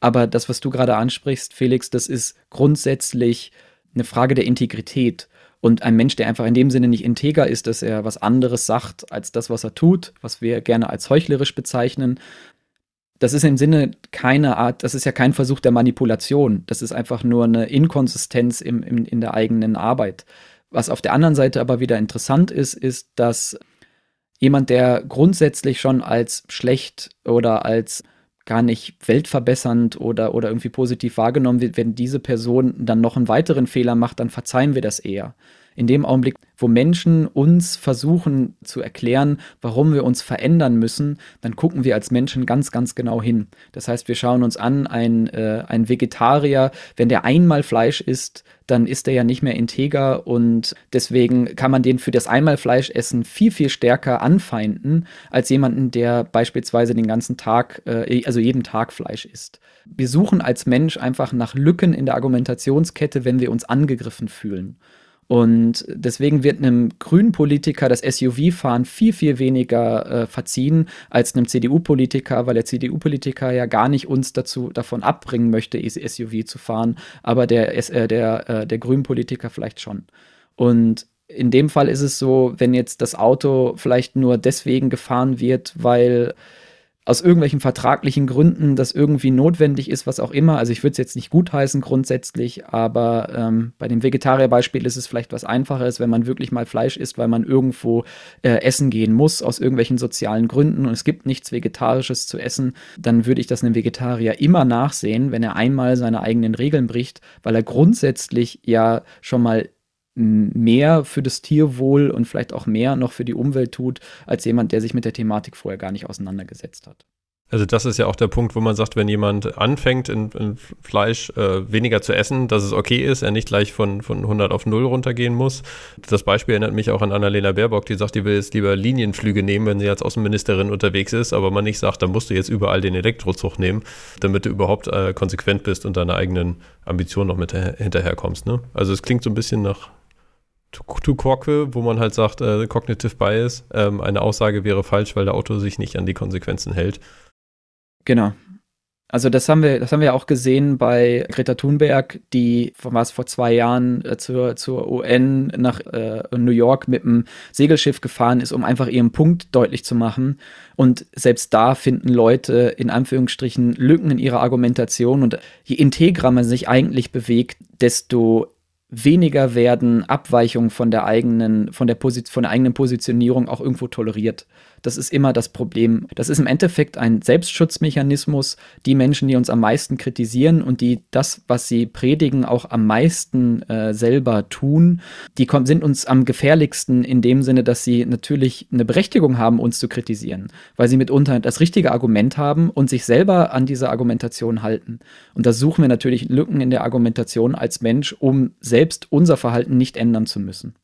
C: Aber das, was du gerade ansprichst, Felix, das ist grundsätzlich eine Frage der Integrität. Und ein Mensch, der einfach in dem Sinne nicht integer ist, dass er was anderes sagt als das, was er tut, was wir gerne als heuchlerisch bezeichnen, das ist im Sinne keine Art, das ist ja kein Versuch der Manipulation. Das ist einfach nur eine Inkonsistenz im, im, in der eigenen Arbeit. Was auf der anderen Seite aber wieder interessant ist, ist, dass jemand, der grundsätzlich schon als schlecht oder als gar nicht weltverbessernd oder, oder irgendwie positiv wahrgenommen wird, wenn diese Person dann noch einen weiteren Fehler macht, dann verzeihen wir das eher in dem Augenblick, wo Menschen uns versuchen zu erklären, warum wir uns verändern müssen, dann gucken wir als Menschen ganz, ganz genau hin. Das heißt, wir schauen uns an, ein, äh, ein Vegetarier, wenn der einmal Fleisch isst, dann ist er ja nicht mehr integer und deswegen kann man den für das einmal Fleischessen viel, viel stärker anfeinden, als jemanden, der beispielsweise den ganzen Tag, äh, also jeden Tag Fleisch isst. Wir suchen als Mensch einfach nach Lücken in der Argumentationskette, wenn wir uns angegriffen fühlen. Und deswegen wird einem grünen Politiker das SUV-Fahren viel, viel weniger äh, verziehen als einem CDU-Politiker, weil der CDU-Politiker ja gar nicht uns dazu davon abbringen möchte, SUV zu fahren, aber der, äh, der, äh, der grünen Politiker vielleicht schon. Und in dem Fall ist es so, wenn jetzt das Auto vielleicht nur deswegen gefahren wird, weil aus irgendwelchen vertraglichen Gründen das irgendwie notwendig ist, was auch immer. Also ich würde es jetzt nicht gutheißen grundsätzlich, aber ähm, bei dem Vegetarier-Beispiel ist es vielleicht was Einfacheres, wenn man wirklich mal Fleisch isst, weil man irgendwo äh, essen gehen muss aus irgendwelchen sozialen Gründen und es gibt nichts Vegetarisches zu essen, dann würde ich das einem Vegetarier immer nachsehen, wenn er einmal seine eigenen Regeln bricht, weil er grundsätzlich ja schon mal mehr für das Tierwohl und vielleicht auch mehr noch für die Umwelt tut, als jemand, der sich mit der Thematik vorher gar nicht auseinandergesetzt hat.
B: Also das ist ja auch der Punkt, wo man sagt, wenn jemand anfängt, in, in Fleisch äh, weniger zu essen, dass es okay ist, er nicht gleich von, von 100 auf 0 runtergehen muss. Das Beispiel erinnert mich auch an Annalena Baerbock, die sagt, die will jetzt lieber Linienflüge nehmen, wenn sie als Außenministerin unterwegs ist, aber man nicht sagt, dann musst du jetzt überall den Elektrozug nehmen, damit du überhaupt äh, konsequent bist und deine eigenen Ambitionen noch mit hinterherkommst. Ne? Also es klingt so ein bisschen nach to Korke, wo man halt sagt, äh, Cognitive Bias, ähm, eine Aussage wäre falsch, weil der Autor sich nicht an die Konsequenzen hält.
C: Genau. Also das haben wir, das haben wir auch gesehen bei Greta Thunberg, die was vor zwei Jahren äh, zur, zur UN nach äh, New York mit dem Segelschiff gefahren ist, um einfach ihren Punkt deutlich zu machen. Und selbst da finden Leute in Anführungsstrichen Lücken in ihrer Argumentation. Und je integrer man sich eigentlich bewegt, desto weniger werden Abweichungen von der eigenen, von der, Posit von der eigenen Positionierung auch irgendwo toleriert. Das ist immer das Problem. Das ist im Endeffekt ein Selbstschutzmechanismus. Die Menschen, die uns am meisten kritisieren und die das, was sie predigen, auch am meisten äh, selber tun, die sind uns am gefährlichsten in dem Sinne, dass sie natürlich eine Berechtigung haben, uns zu kritisieren, weil sie mitunter das richtige Argument haben und sich selber an diese Argumentation halten. Und da suchen wir natürlich Lücken in der Argumentation als Mensch, um selbst unser Verhalten nicht ändern zu müssen.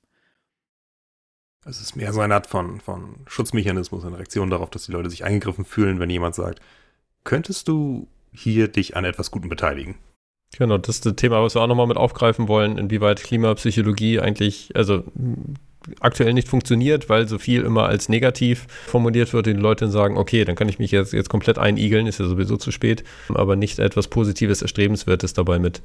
D: Es ist mehr so eine Art von, von Schutzmechanismus, eine Reaktion darauf, dass die Leute sich angegriffen fühlen, wenn jemand sagt, könntest du hier dich an etwas Gutem beteiligen?
B: Genau, das ist das Thema, was wir auch nochmal mit aufgreifen wollen, inwieweit Klimapsychologie eigentlich, also aktuell nicht funktioniert, weil so viel immer als negativ formuliert wird, die Leute sagen, okay, dann kann ich mich jetzt, jetzt komplett einigeln, ist ja sowieso zu spät, aber nicht etwas Positives, Erstrebenswertes dabei mit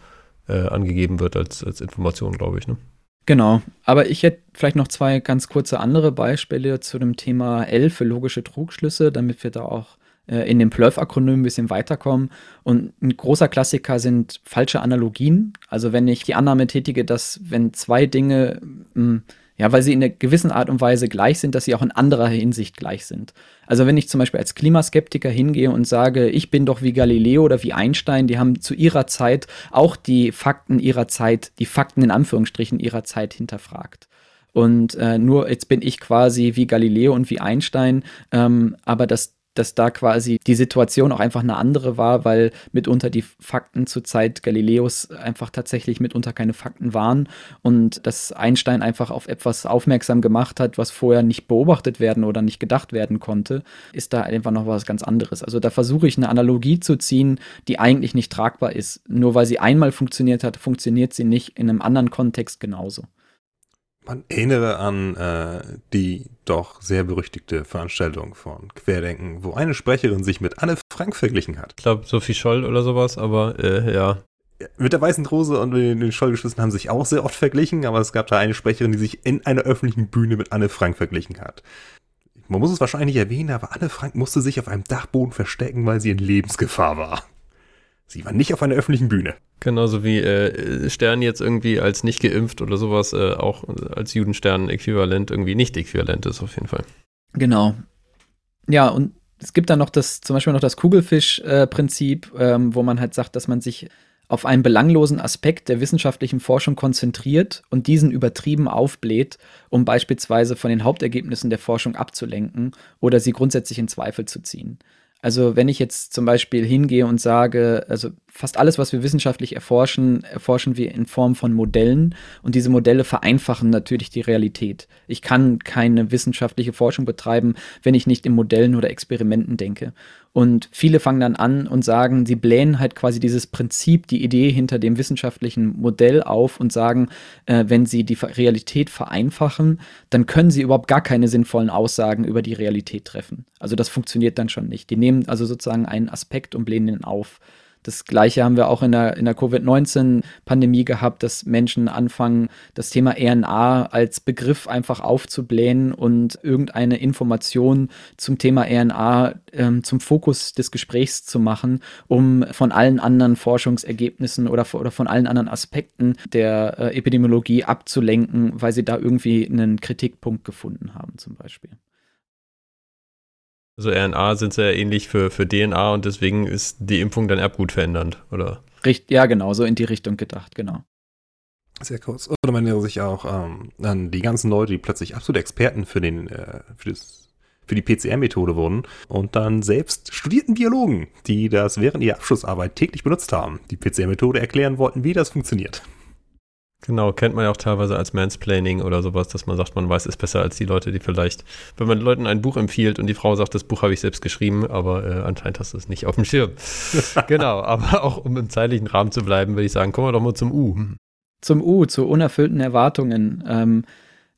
B: äh, angegeben wird als, als Information, glaube ich. Ne?
C: Genau, aber ich hätte vielleicht noch zwei ganz kurze andere Beispiele zu dem Thema L für logische Trugschlüsse, damit wir da auch äh, in dem Plurf-Akronym ein bisschen weiterkommen. Und ein großer Klassiker sind falsche Analogien. Also wenn ich die Annahme tätige, dass wenn zwei Dinge mh, hm, ja, weil sie in einer gewissen Art und Weise gleich sind, dass sie auch in anderer Hinsicht gleich sind. Also wenn ich zum Beispiel als Klimaskeptiker hingehe und sage, ich bin doch wie Galileo oder wie Einstein, die haben zu ihrer Zeit auch die Fakten ihrer Zeit, die Fakten in Anführungsstrichen ihrer Zeit hinterfragt. Und äh, nur jetzt bin ich quasi wie Galileo und wie Einstein, ähm, aber das dass da quasi die Situation auch einfach eine andere war, weil mitunter die Fakten zur Zeit Galileos einfach tatsächlich mitunter keine Fakten waren und dass Einstein einfach auf etwas aufmerksam gemacht hat, was vorher nicht beobachtet werden oder nicht gedacht werden konnte, ist da einfach noch was ganz anderes. Also da versuche ich eine Analogie zu ziehen, die eigentlich nicht tragbar ist. Nur weil sie einmal funktioniert hat, funktioniert sie nicht in einem anderen Kontext genauso.
D: Man erinnere an äh, die doch sehr berüchtigte Veranstaltung von Querdenken, wo eine Sprecherin sich mit Anne Frank verglichen hat.
B: Ich glaube, Sophie Scholl oder sowas, aber äh, ja.
D: Mit der Weißen Rose und den, Schollgeschwistern haben sich auch sehr oft verglichen, aber es gab da eine Sprecherin, die sich in einer öffentlichen Bühne mit Anne Frank verglichen hat. Man muss es wahrscheinlich erwähnen, aber Anne Frank musste sich auf einem Dachboden verstecken, weil sie in Lebensgefahr war. Sie war nicht auf einer öffentlichen Bühne.
B: Genauso wie äh, Stern jetzt irgendwie als nicht geimpft oder sowas äh, auch als Judenstern-Äquivalent irgendwie nicht äquivalent ist, auf jeden Fall.
C: Genau. Ja, und es gibt dann noch das, zum Beispiel noch das Kugelfisch-Prinzip, ähm, wo man halt sagt, dass man sich auf einen belanglosen Aspekt der wissenschaftlichen Forschung konzentriert und diesen übertrieben aufbläht, um beispielsweise von den Hauptergebnissen der Forschung abzulenken oder sie grundsätzlich in Zweifel zu ziehen. Also wenn ich jetzt zum Beispiel hingehe und sage, also fast alles, was wir wissenschaftlich erforschen, erforschen wir in Form von Modellen und diese Modelle vereinfachen natürlich die Realität. Ich kann keine wissenschaftliche Forschung betreiben, wenn ich nicht in Modellen oder Experimenten denke. Und viele fangen dann an und sagen, sie blähen halt quasi dieses Prinzip, die Idee hinter dem wissenschaftlichen Modell auf und sagen, äh, wenn sie die Realität vereinfachen, dann können sie überhaupt gar keine sinnvollen Aussagen über die Realität treffen. Also das funktioniert dann schon nicht. Die nehmen also sozusagen einen Aspekt und blähen ihn auf. Das gleiche haben wir auch in der, in der Covid-19-Pandemie gehabt, dass Menschen anfangen, das Thema RNA als Begriff einfach aufzublähen und irgendeine Information zum Thema RNA ähm, zum Fokus des Gesprächs zu machen, um von allen anderen Forschungsergebnissen oder, oder von allen anderen Aspekten der äh, Epidemiologie abzulenken, weil sie da irgendwie einen Kritikpunkt gefunden haben, zum Beispiel.
B: Also RNA sind sehr ähnlich für, für DNA und deswegen ist die Impfung dann Erbgut verändernd, oder?
C: Richt, ja, genau, so in die Richtung gedacht, genau.
D: Sehr kurz. Oder man erinnert sich auch ähm, an die ganzen Leute, die plötzlich absolute Experten für, den, äh, für, das, für die PCR-Methode wurden und dann selbst studierten Biologen, die das während ihrer Abschlussarbeit täglich benutzt haben, die PCR-Methode erklären wollten, wie das funktioniert.
B: Genau, kennt man ja auch teilweise als Mansplaining oder sowas, dass man sagt, man weiß es besser als die Leute, die vielleicht, wenn man Leuten ein Buch empfiehlt und die Frau sagt, das Buch habe ich selbst geschrieben, aber äh, anscheinend hast du es nicht auf dem Schirm. genau, aber auch um im zeitlichen Rahmen zu bleiben, würde ich sagen, kommen wir doch mal zum U.
C: Zum U, zu unerfüllten Erwartungen. Ähm,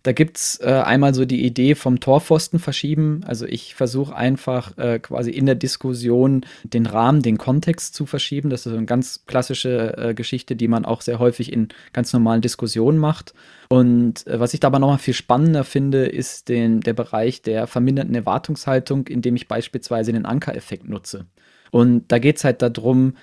C: da gibt es äh, einmal so die Idee vom Torpfosten verschieben. Also ich versuche einfach äh, quasi in der Diskussion den Rahmen, den Kontext zu verschieben. Das ist so eine ganz klassische äh, Geschichte, die man auch sehr häufig in ganz normalen Diskussionen macht. Und äh, was ich da aber nochmal viel spannender finde, ist den, der Bereich der verminderten Erwartungshaltung, indem ich beispielsweise den Ankereffekt nutze. Und da geht es halt darum,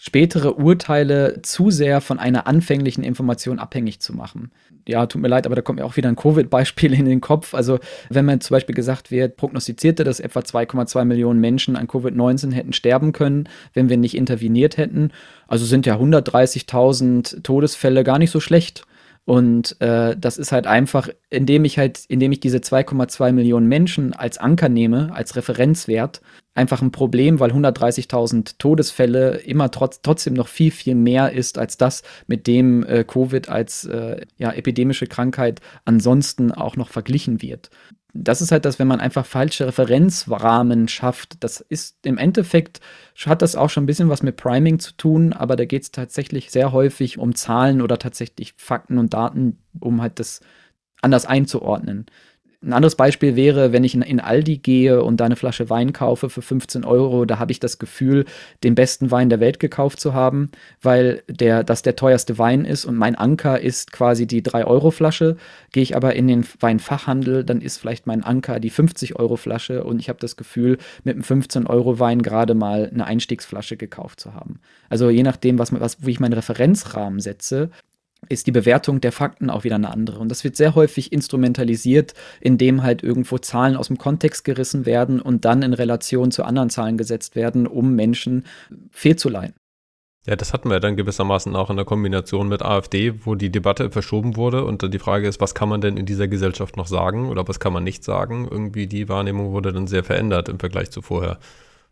C: spätere Urteile zu sehr von einer anfänglichen Information abhängig zu machen. Ja, tut mir leid, aber da kommt mir auch wieder ein Covid-Beispiel in den Kopf. Also wenn man zum Beispiel gesagt wird, prognostizierte, dass etwa 2,2 Millionen Menschen an Covid-19 hätten sterben können, wenn wir nicht interveniert hätten. Also sind ja 130.000 Todesfälle gar nicht so schlecht. Und äh, das ist halt einfach, indem ich halt, indem ich diese 2,2 Millionen Menschen als Anker nehme, als Referenzwert, einfach ein Problem, weil 130.000 Todesfälle immer trotz, trotzdem noch viel, viel mehr ist als das, mit dem äh, Covid als äh, ja, epidemische Krankheit ansonsten auch noch verglichen wird. das ist halt das, wenn man einfach falsche Referenzrahmen schafft. Das ist im Endeffekt, hat das auch schon ein bisschen was mit Priming zu tun, aber da geht es tatsächlich sehr häufig um Zahlen oder tatsächlich Fakten und Daten, um halt das anders einzuordnen. Ein anderes Beispiel wäre, wenn ich in, Aldi gehe und da eine Flasche Wein kaufe für 15 Euro, da habe ich das Gefühl, den besten Wein der Welt gekauft zu haben, weil der, das der teuerste Wein ist und mein Anker ist quasi die 3-Euro-Flasche. Gehe ich aber in den Weinfachhandel, dann ist vielleicht mein Anker die 50-Euro-Flasche und ich habe das Gefühl, mit einem 15-Euro-Wein gerade mal eine Einstiegsflasche gekauft zu haben. Also je nachdem, was, was, wie ich meinen Referenzrahmen setze, ist die Bewertung der Fakten auch wieder eine andere. Und das wird sehr häufig instrumentalisiert, indem halt irgendwo Zahlen aus dem Kontext gerissen werden und dann in Relation zu anderen Zahlen gesetzt werden, um Menschen fehlzuleiten.
B: Ja, das hatten wir dann gewissermaßen auch in der Kombination mit AfD, wo die Debatte verschoben wurde und dann die Frage ist, was kann man denn in dieser Gesellschaft noch sagen oder was kann man nicht sagen? Irgendwie die Wahrnehmung wurde dann sehr verändert im Vergleich zu vorher.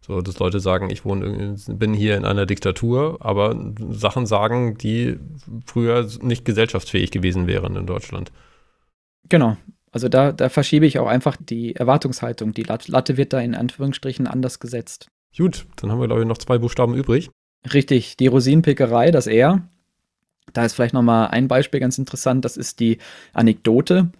B: So, dass Leute sagen, ich wohne, bin hier in einer Diktatur, aber Sachen sagen, die früher nicht gesellschaftsfähig gewesen wären in Deutschland.
C: Genau. Also da, da verschiebe ich auch einfach die Erwartungshaltung. Die Latte wird da in Anführungsstrichen anders gesetzt.
B: Gut, dann haben wir, glaube ich, noch zwei Buchstaben übrig.
C: Richtig, die Rosinenpickerei, das R. Da ist vielleicht noch mal ein Beispiel ganz interessant. Das ist die Anekdote.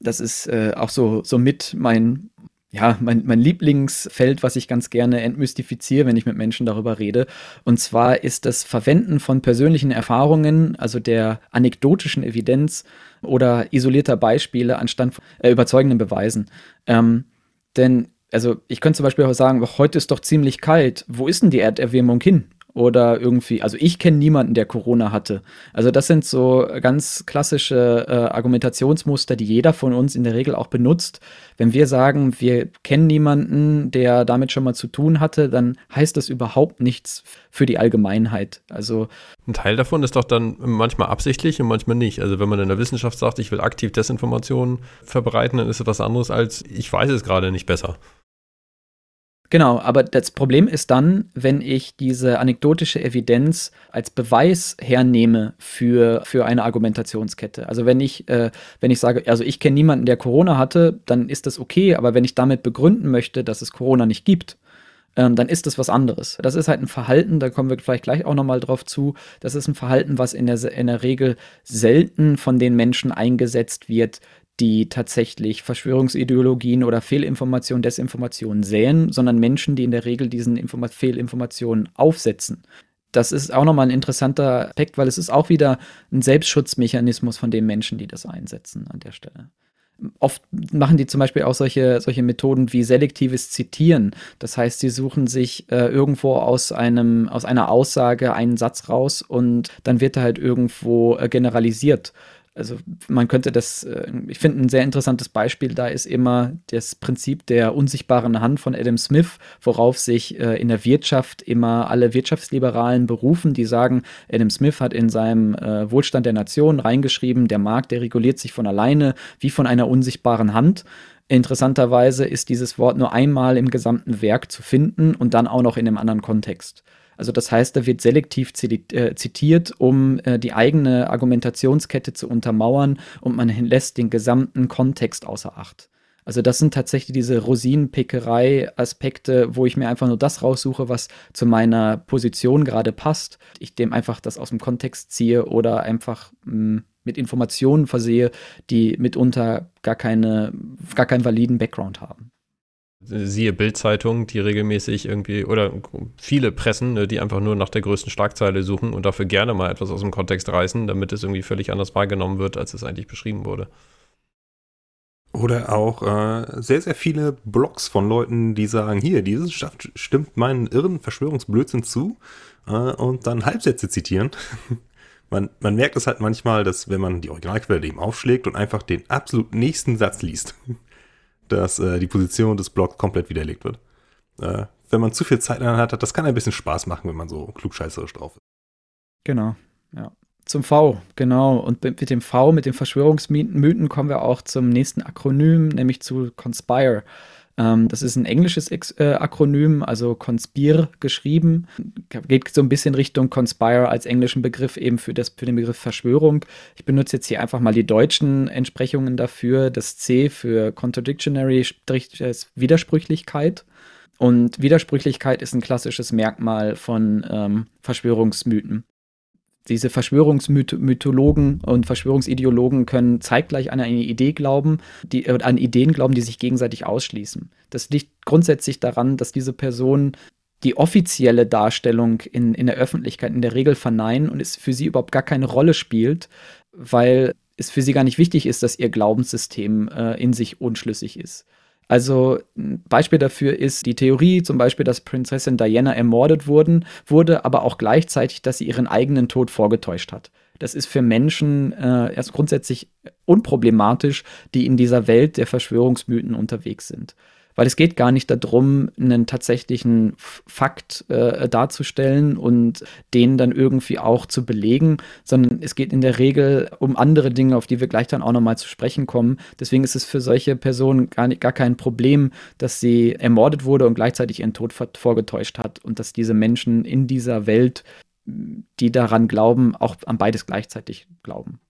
C: Das ist äh, auch so, so mit mein ja, mein, mein Lieblingsfeld, was ich ganz gerne entmystifiziere, wenn ich mit Menschen darüber rede. Und zwar ist das Verwenden von persönlichen Erfahrungen, also der anekdotischen Evidenz oder isolierter Beispiele anstatt äh, überzeugenden Beweisen. Ähm, denn, also ich könnte zum Beispiel auch sagen, heute ist doch ziemlich kalt. Wo ist denn die Erderwärmung hin? Oder irgendwie, also ich kenne niemanden, der Corona hatte. Also das sind so ganz klassische äh, Argumentationsmuster, die jeder von uns in der Regel auch benutzt. Wenn wir sagen, wir kennen niemanden, der damit schon mal zu tun hatte, dann heißt das überhaupt nichts für die Allgemeinheit. Also
B: ein Teil davon ist doch dann manchmal absichtlich und manchmal nicht. Also wenn man in der Wissenschaft sagt, ich will aktiv Desinformationen verbreiten, dann ist es was anderes als ich weiß es gerade nicht besser.
C: Genau, aber das Problem ist dann, wenn ich diese anekdotische Evidenz als Beweis hernehme für, für eine Argumentationskette. Also wenn ich, äh, wenn ich sage, also ich kenne niemanden, der Corona hatte, dann ist das okay, aber wenn ich damit begründen möchte, dass es Corona nicht gibt, ähm, dann ist das was anderes. Das ist halt ein Verhalten, da kommen wir vielleicht gleich auch nochmal drauf zu. Das ist ein Verhalten, was in der, in der Regel selten von den Menschen eingesetzt wird, die tatsächlich Verschwörungsideologien oder Fehlinformationen, Desinformationen säen, sondern Menschen, die in der Regel diesen Informa Fehlinformationen aufsetzen. Das ist auch nochmal ein interessanter Aspekt, weil es ist auch wieder ein Selbstschutzmechanismus von den Menschen, die das einsetzen an der Stelle. Oft machen die zum Beispiel auch solche, solche Methoden wie selektives Zitieren. Das heißt, sie suchen sich äh, irgendwo aus, einem, aus einer Aussage einen Satz raus und dann wird er halt irgendwo äh, generalisiert also man könnte das, äh, ich finde ein sehr interessantes Beispiel da ist immer das Prinzip der unsichtbaren Hand von Adam Smith, worauf sich äh, in der Wirtschaft immer alle Wirtschaftsliberalen berufen, die sagen, Adam Smith hat in seinem äh, Wohlstand der Nation reingeschrieben, der Markt, der reguliert sich von alleine wie von einer unsichtbaren Hand. Interessanterweise ist dieses Wort nur einmal im gesamten Werk zu finden und dann auch noch in einem anderen Kontext. Also das heißt, da wird selektiv äh, zitiert, um äh, die eigene Argumentationskette zu untermauern und man lässt den gesamten Kontext außer Acht. Also das sind tatsächlich diese Rosinenpickerei-Aspekte, wo ich mir einfach nur das raussuche, was zu meiner Position gerade passt. Ich dem einfach das aus dem Kontext ziehe oder einfach mh, hm, mit Informationen versehe, die mitunter gar keine, gar keinen validen Background haben
B: siehe Bildzeitung, die regelmäßig irgendwie, oder viele Pressen, ne, die einfach nur nach der größten Schlagzeile suchen und dafür gerne mal etwas aus dem Kontext reißen, damit es irgendwie völlig anders wahrgenommen wird, als es eigentlich beschrieben wurde.
D: Oder auch äh, sehr, sehr viele Blogs von Leuten, die sagen, hier, diese Stadt stimmt meinen irren Verschwörungsblödsinn zu äh, und dann Halbsätze zitieren. man, man merkt es halt manchmal, dass wenn man die Originalquelle eben aufschlägt und einfach den absolut nächsten Satz liest, dass äh, die Position des Blocks komplett widerlegt wird. Äh, wenn man zu viel Zeit in hat, das kann ein bisschen Spaß machen, wenn man so klugscheißerisch drauf ist.
C: Genau, ja. Zum V, genau. Und mit dem V, mit den Verschwörungsmythen, kommen wir auch zum nächsten Akronym, nämlich zu Conspire. Ähm, das ist ein englisches äh, Akronym, also Conspire geschrieben. Geht so ein bisschen Richtung Conspire als englischen Begriff eben für, das, für den Begriff Verschwörung. Ich benutze jetzt hier einfach mal die deutschen Entsprechungen dafür. Das C für Contradictionary ist Widersprüchlichkeit. Und Widersprüchlichkeit ist ein klassisches Merkmal von ähm, Verschwörungsmythen diese Verschwörungsmythologen und Verschwörungsideologen können zeitgleich an eine Idee glauben, die, äh, an Ideen glauben, die sich gegenseitig ausschließen. Das liegt grundsätzlich daran, dass diese Personen die offizielle Darstellung in, in der Öffentlichkeit in der Regel verneinen und es für sie überhaupt gar keine Rolle spielt, weil es für sie gar nicht wichtig ist, dass ihr Glaubenssystem äh, in sich unschlüssig ist. Also ein Beispiel dafür ist die Theorie zum Beispiel, dass Prinzessin Diana ermordet wurden, wurde, aber auch gleichzeitig, dass sie ihren eigenen Tod vorgetäuscht hat. Das ist für Menschen äh, erst grundsätzlich unproblematisch, die in dieser Welt der Verschwörungsmythen unterwegs sind weil es geht gar nicht darum, einen tatsächlichen Fakt äh, darzustellen und den dann irgendwie auch zu belegen, sondern es geht in der Regel um andere Dinge, auf die wir gleich dann auch nochmal zu sprechen kommen. Deswegen ist es für solche Personen gar, nicht, gar kein Problem, dass sie ermordet wurde und gleichzeitig ihren Tod vorgetäuscht hat und dass diese Menschen in dieser Welt, die daran glauben, auch an beides gleichzeitig glauben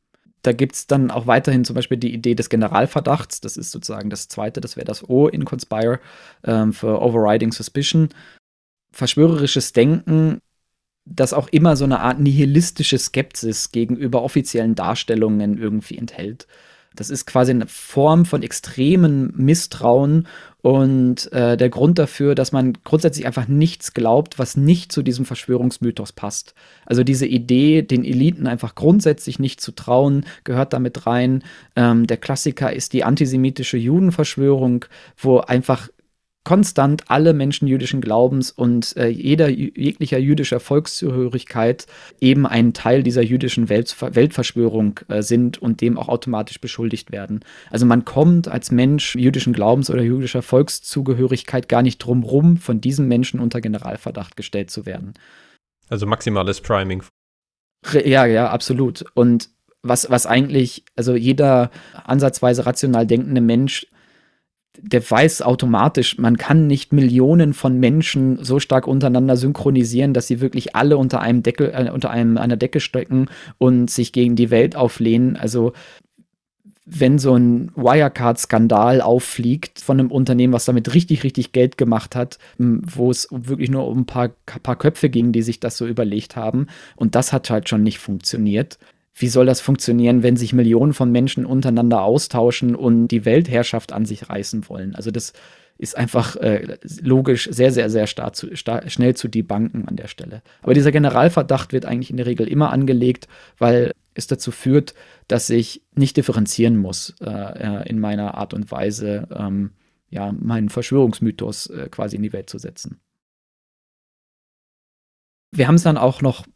C: da gibt es dann auch weiterhin zum Beispiel die Idee des Generalverdachts. Das ist sozusagen das zweite, das wäre das O in Conspire ähm, für Overriding Suspicion. Verschwörerisches Denken, das auch immer so eine Art nihilistische Skepsis gegenüber offiziellen Darstellungen irgendwie enthält. Das ist quasi eine Form von extremem Misstrauen und äh, der Grund dafür, dass man grundsätzlich einfach nichts glaubt, was nicht zu diesem Verschwörungsmythos passt. Also diese Idee, den Eliten einfach grundsätzlich nicht zu trauen, gehört damit rein. Ähm, der Klassiker ist die antisemitische Judenverschwörung, wo einfach konstant alle Menschen jüdischen Glaubens und äh, jeder jeglicher jüdischer Volkszugehörigkeit eben ein Teil dieser jüdischen Welt, Weltverschwörung äh, sind und dem auch automatisch beschuldigt werden. Also man kommt als Mensch jüdischen Glaubens oder jüdischer Volkszugehörigkeit gar nicht drum rum, von diesen Menschen unter Generalverdacht gestellt zu werden.
B: Also maximales Priming.
C: Ja, ja, absolut. Und was, was eigentlich, also jeder ansatzweise rational denkende Mensch der weiß automatisch, man kann nicht Millionen von Menschen so stark untereinander synchronisieren, dass sie wirklich alle unter einem Deckel, äh, unter einem, einer Decke stecken und sich gegen die Welt auflehnen. Also wenn so ein Wirecard-Skandal auffliegt von einem Unternehmen, was damit richtig, richtig Geld gemacht hat, wo es wirklich nur um ein paar, paar Köpfe ging, die sich das so überlegt haben. Und das hat halt schon nicht funktioniert wie soll das funktionieren, wenn sich Millionen von Menschen untereinander austauschen und die Weltherrschaft an sich reißen wollen? Also das ist einfach äh, logisch sehr, sehr, sehr stark zu, star schnell zu debunken an der Stelle. Aber dieser Generalverdacht wird eigentlich in der Regel immer angelegt, weil es dazu führt, dass ich nicht differenzieren muss äh, äh in meiner Art und Weise, ähm, ja, meinen Verschwörungsmythos äh, quasi in die Welt zu setzen. Wir haben es dann auch noch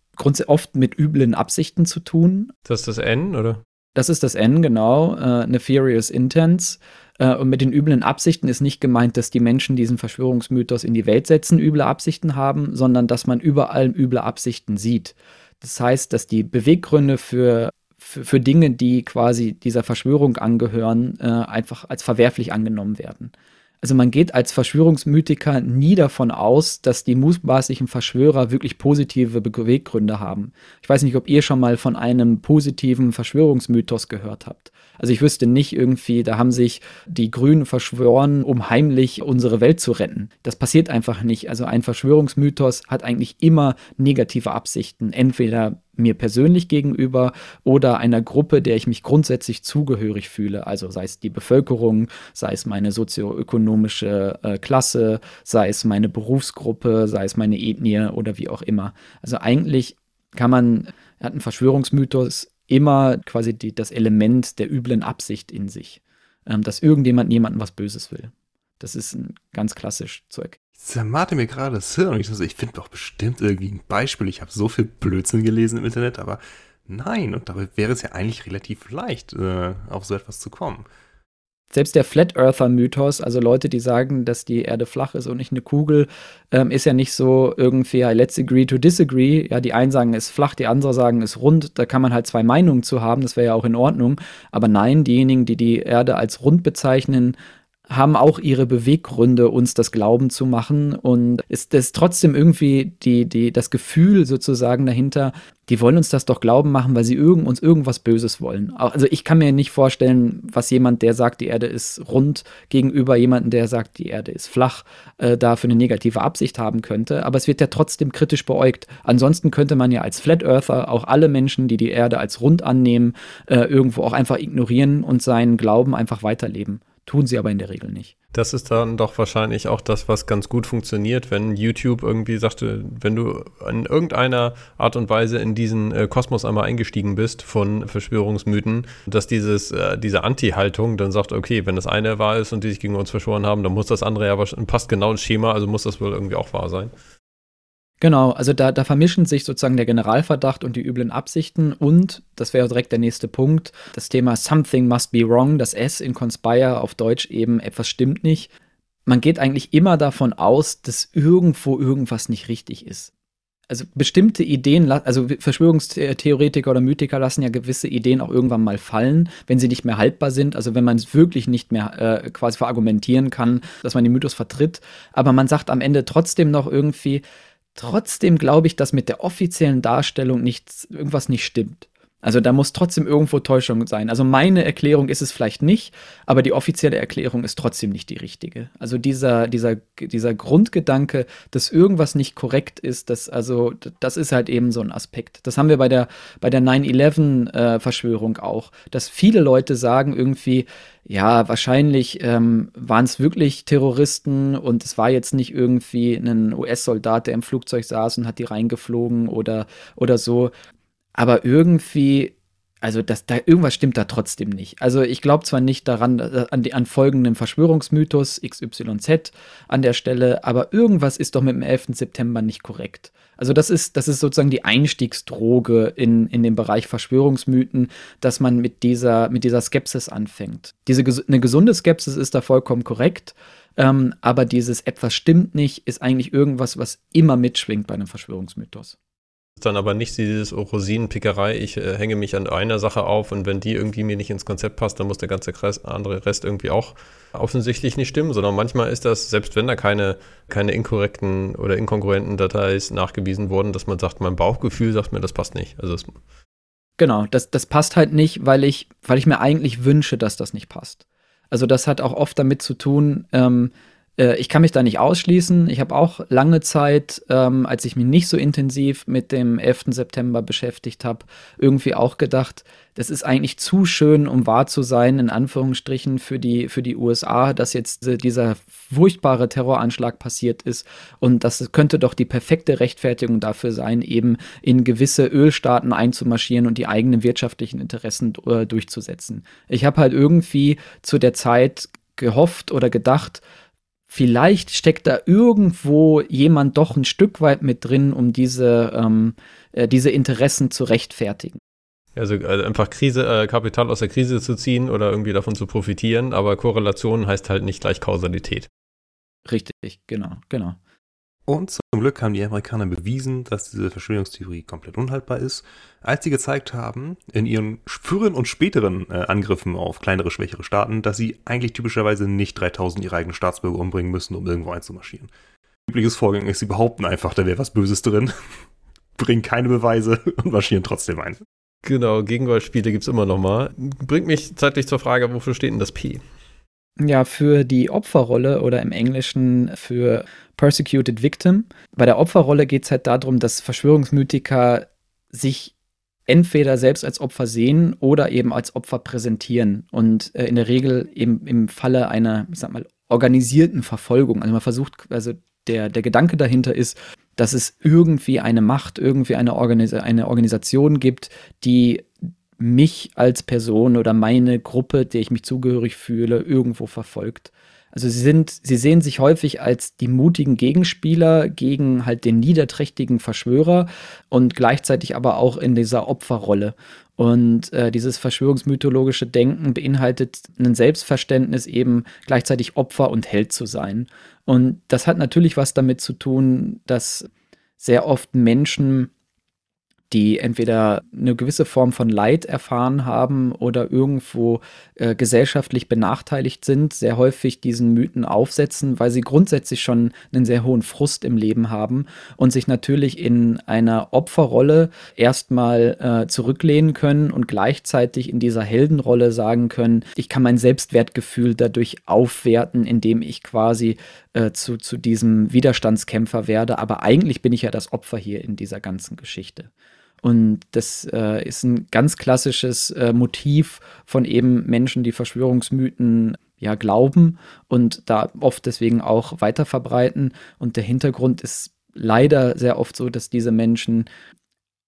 C: oft mit üblen Absichten zu tun.
B: Das ist das N, oder?
C: Das ist das N, genau. Äh, Nefarious Intents. Äh, und mit den üblen Absichten ist nicht gemeint, dass die Menschen diesen Verschwörungsmythos in die Welt setzen, üble Absichten haben, sondern dass man überall üble Absichten sieht. Das heißt, dass die Beweggründe für, für, für Dinge, die quasi dieser Verschwörung angehören, äh, einfach als verwerflich angenommen werden. Also man geht als Verschwörungsmythiker nie davon aus, dass die mutmaßlichen Verschwörer wirklich positive Beweggründe haben. Ich weiß nicht, ob ihr schon mal von einem positiven Verschwörungsmythos gehört habt. Also ich wüsste nicht irgendwie, da haben sich die Grünen verschworen, um heimlich unsere Welt zu retten. Das passiert einfach nicht. Also ein Verschwörungsmythos hat eigentlich immer negative Absichten. Entweder mir persönlich gegenüber oder einer Gruppe, der ich mich grundsätzlich zugehörig fühle. Also sei es die Bevölkerung, sei es meine sozioökonomische äh, Klasse, sei es meine Berufsgruppe, sei es meine Ethnie oder wie auch immer. Also eigentlich kann man, hat ein Verschwörungsmythos immer quasi die, das Element der üblen Absicht in sich, ähm, dass irgendjemand jemandem was Böses will. Das ist ganz klassisch.
D: Ich zermate mir gerade das Hirn ich, so, ich finde doch bestimmt irgendwie ein Beispiel. Ich habe so viel Blödsinn gelesen im Internet, aber nein, und dabei wäre es ja eigentlich relativ leicht, äh, auf so etwas zu kommen.
C: Selbst der Flat Earther Mythos, also Leute, die sagen, dass die Erde flach ist und nicht eine Kugel, ähm, ist ja nicht so irgendwie, ja, let's agree to disagree. Ja, die einen sagen, es ist flach, die anderen sagen, es ist rund. Da kann man halt zwei Meinungen zu haben, das wäre ja auch in Ordnung. Aber nein, diejenigen, die die Erde als rund bezeichnen, haben auch ihre Beweggründe, uns das Glauben zu machen. Und ist es trotzdem irgendwie die, die, das Gefühl sozusagen dahinter, die wollen uns das doch glauben machen, weil sie irgend, uns irgendwas Böses wollen. Also ich kann mir nicht vorstellen, was jemand, der sagt, die Erde ist rund, gegenüber jemandem, der sagt, die Erde ist flach, äh, da für eine negative Absicht haben könnte. Aber es wird ja trotzdem kritisch beäugt. Ansonsten könnte man ja als Flat Earther auch alle Menschen, die die Erde als rund annehmen, äh, irgendwo auch einfach ignorieren und seinen Glauben einfach weiterleben. Tun sie aber in der Regel nicht.
B: Das ist dann doch wahrscheinlich auch das, was ganz gut funktioniert, wenn YouTube irgendwie sagte, wenn du in irgendeiner Art und Weise in diesen äh, Kosmos einmal eingestiegen bist von Verschwörungsmythen, dass dieses, äh, diese Anti-Haltung dann sagt, okay, wenn das eine wahr ist und die sich gegen uns verschworen haben, dann muss das andere ja passt genau ins Schema, also muss das wohl irgendwie auch wahr sein.
C: Genau, also da, da vermischen sich sozusagen der Generalverdacht und die üblen Absichten und, das wäre direkt der nächste Punkt, das Thema Something must be wrong, das S in Conspire auf Deutsch eben etwas stimmt nicht. Man geht eigentlich immer davon aus, dass irgendwo irgendwas nicht richtig ist. Also bestimmte Ideen, also Verschwörungstheoretiker oder Mythiker lassen ja gewisse Ideen auch irgendwann mal fallen, wenn sie nicht mehr haltbar sind. Also wenn man es wirklich nicht mehr äh, quasi verargumentieren kann, dass man den Mythos vertritt. Aber man sagt am Ende trotzdem noch irgendwie, Trotzdem glaube ich, dass mit der offiziellen Darstellung nichts, irgendwas nicht stimmt. Also da muss trotzdem irgendwo Täuschung sein. Also meine Erklärung ist es vielleicht nicht, aber die offizielle Erklärung ist trotzdem nicht die richtige. Also dieser, dieser, dieser Grundgedanke, dass irgendwas nicht korrekt ist, das, also, das ist halt eben so ein Aspekt. Das haben wir bei der, bei der 9-11-Verschwörung äh, auch, dass viele Leute sagen irgendwie, ja, wahrscheinlich ähm, waren es wirklich Terroristen und es war jetzt nicht irgendwie ein US-Soldat, der im Flugzeug saß und hat die reingeflogen oder, oder so aber irgendwie, also das, da, irgendwas stimmt da trotzdem nicht. Also ich glaube zwar nicht daran, äh, an, die, an folgenden Verschwörungsmythos XYZ an der Stelle, aber irgendwas ist doch mit dem 11. September nicht korrekt. Also das ist, das ist sozusagen die Einstiegsdroge in, in den Bereich Verschwörungsmythen, dass man mit dieser, mit dieser Skepsis anfängt. Diese, eine gesunde Skepsis ist da vollkommen korrekt, ähm, aber dieses etwas stimmt nicht, ist eigentlich irgendwas, was immer mitschwingt bei einem Verschwörungsmythos
B: dann aber nicht dieses Rosinenpickerei, ich äh, hänge mich an einer Sache auf und wenn die irgendwie mir nicht ins Konzept passt, dann muss der ganze Kreis, andere Rest irgendwie auch offensichtlich nicht stimmen, sondern manchmal ist das, selbst wenn da keine, keine inkorrekten oder inkongruenten Dateis nachgewiesen wurden, dass man sagt, mein Bauchgefühl sagt mir, das passt nicht. Also
C: genau, das, das passt halt nicht, weil ich, weil ich mir eigentlich wünsche, dass das nicht passt. Also das hat auch oft damit zu tun, ähm, äh, ich kann mich da nicht ausschließen. Ich habe auch lange Zeit, ähm, als ich mich nicht so intensiv mit dem 11. September beschäftigt habe, irgendwie auch gedacht, das ist eigentlich zu schön, um wahr zu sein, in Anführungsstrichen, für die, für die USA, dass jetzt dieser furchtbare Terroranschlag passiert ist. Und das könnte doch die perfekte Rechtfertigung dafür sein, eben in gewisse Ölstaaten einzumarschieren und die eigenen wirtschaftlichen Interessen äh, durchzusetzen. Ich habe halt irgendwie zu der Zeit gehofft oder gedacht, vielleicht steckt da irgendwo jemand doch ein Stück weit mit drin, um diese, ähm, äh, diese Interessen zu rechtfertigen.
B: Also, also einfach Krise, äh, Kapital aus der Krise zu ziehen oder irgendwie davon zu profitieren, aber Korrelation heißt halt nicht gleich Kausalität.
C: Richtig, genau, genau.
D: Und zum Glück haben die Amerikaner bewiesen, dass diese Verschwörungstheorie komplett unhaltbar ist, als sie gezeigt haben, in ihren früheren und späteren äh, Angriffen auf kleinere, schwächere Staaten, dass sie eigentlich typischerweise nicht 3000 ihre eigenen Staatsbürger umbringen müssen, um irgendwo einzumarschieren. Übliches Vorgang ist, sie behaupten einfach, da wäre was Böses drin, bringen keine Beweise und marschieren trotzdem ein.
B: Genau, Gegenbeispiele gibt es immer noch mal. Bringt mich zeitlich zur Frage, wofür steht denn das P?
C: Ja, für die Opferrolle oder im Englischen für Persecuted Victim. Bei der Opferrolle geht es halt darum, dass Verschwörungsmythiker sich entweder selbst als Opfer sehen oder eben als Opfer präsentieren. Und äh, in der Regel eben im Falle einer, ich sag mal, organisierten Verfolgung. Also man versucht, also der, der Gedanke dahinter ist, dass es irgendwie eine Macht, irgendwie eine, Organis eine Organisation gibt, die mich als Person oder meine Gruppe, der ich mich zugehörig fühle, irgendwo verfolgt. Also sie sind, sie sehen sich häufig als die mutigen Gegenspieler gegen halt den niederträchtigen Verschwörer und gleichzeitig aber auch in dieser Opferrolle. Und äh, dieses verschwörungsmythologische Denken beinhaltet ein Selbstverständnis, eben gleichzeitig Opfer und Held zu sein. Und das hat natürlich was damit zu tun, dass sehr oft Menschen die entweder eine gewisse Form von Leid erfahren haben oder irgendwo äh, gesellschaftlich benachteiligt sind, sehr häufig diesen Mythen aufsetzen, weil sie grundsätzlich schon einen sehr hohen Frust im Leben haben und sich natürlich in einer Opferrolle erstmal äh, zurücklehnen können und gleichzeitig in dieser Heldenrolle sagen können, ich kann mein Selbstwertgefühl dadurch aufwerten, indem ich quasi äh, zu, zu diesem Widerstandskämpfer werde. Aber eigentlich bin ich ja das Opfer hier in dieser ganzen Geschichte. Und das äh, ist ein ganz klassisches äh, Motiv von eben Menschen, die Verschwörungsmythen ja glauben und da oft deswegen auch weiter verbreiten. Und der Hintergrund ist leider sehr oft so, dass diese Menschen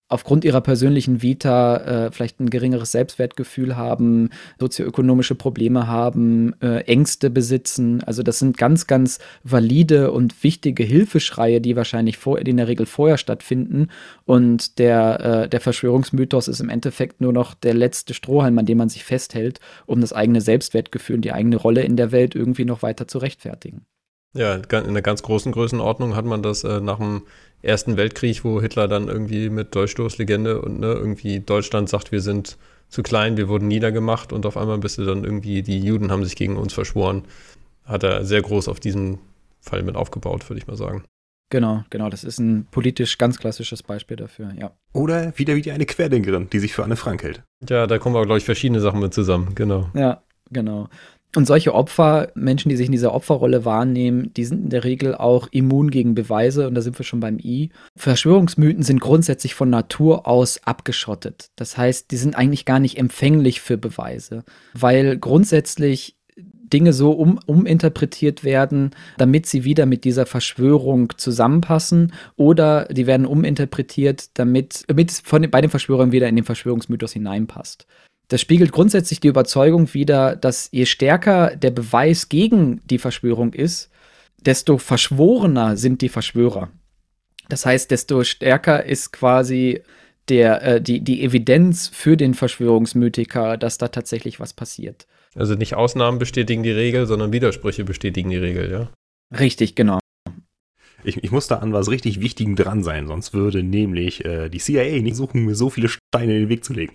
C: aufgrund ihrer persönlichen Vita äh, vielleicht ein geringeres Selbstwertgefühl haben, sozioökonomische Probleme haben, äh, Ängste besitzen. Also das sind ganz, ganz valide und wichtige Hilfeschreie, die wahrscheinlich vor, die in der Regel vorher stattfinden. Und der, äh, der Verschwörungsmythos ist im Endeffekt nur noch der letzte Strohhalm, an dem man sich festhält, um das eigene Selbstwertgefühl und die eigene Rolle in der Welt irgendwie noch weiter zu rechtfertigen.
B: Ja, in einer ganz großen Größenordnung hat man das äh, nach dem Ersten Weltkrieg, wo Hitler dann irgendwie mit Durchstoßlegende und ne, irgendwie Deutschland sagt, wir sind zu klein, wir wurden niedergemacht und auf einmal bist du dann irgendwie, die Juden haben sich gegen uns verschworen. Hat er sehr groß auf diesen Fall mit aufgebaut, würde ich mal sagen.
C: Genau, genau, das ist ein politisch ganz klassisches Beispiel dafür, ja.
D: Oder wieder wie eine Querdenkerin, die sich für Anne Frank hält.
B: Ja, da kommen aber, glaube ich, verschiedene Sachen mit zusammen, genau.
C: Ja, genau. Und solche Opfer, Menschen, die sich in dieser Opferrolle wahrnehmen, die sind in der Regel auch immun gegen Beweise und da sind wir schon beim I. Verschwörungsmythen sind grundsätzlich von Natur aus abgeschottet. Das heißt, die sind eigentlich gar nicht empfänglich für Beweise, weil grundsätzlich Dinge so um, uminterpretiert werden, damit sie wieder mit dieser Verschwörung zusammenpassen oder die werden uminterpretiert, damit, damit es von, bei den Verschwörern wieder in den Verschwörungsmythos hineinpasst. Das spiegelt grundsätzlich die Überzeugung wider, dass je stärker der Beweis gegen die Verschwörung ist, desto verschworener sind die Verschwörer. Das heißt, desto stärker ist quasi der, äh, die, die Evidenz für den Verschwörungsmythiker, dass da tatsächlich was passiert.
B: Also nicht Ausnahmen bestätigen die Regel, sondern Widersprüche bestätigen die Regel, ja?
C: Richtig, genau.
D: Ich, ich muss da an was richtig Wichtigem dran sein, sonst würde nämlich äh, die CIA nicht suchen, mir so viele Steine in den Weg zu legen.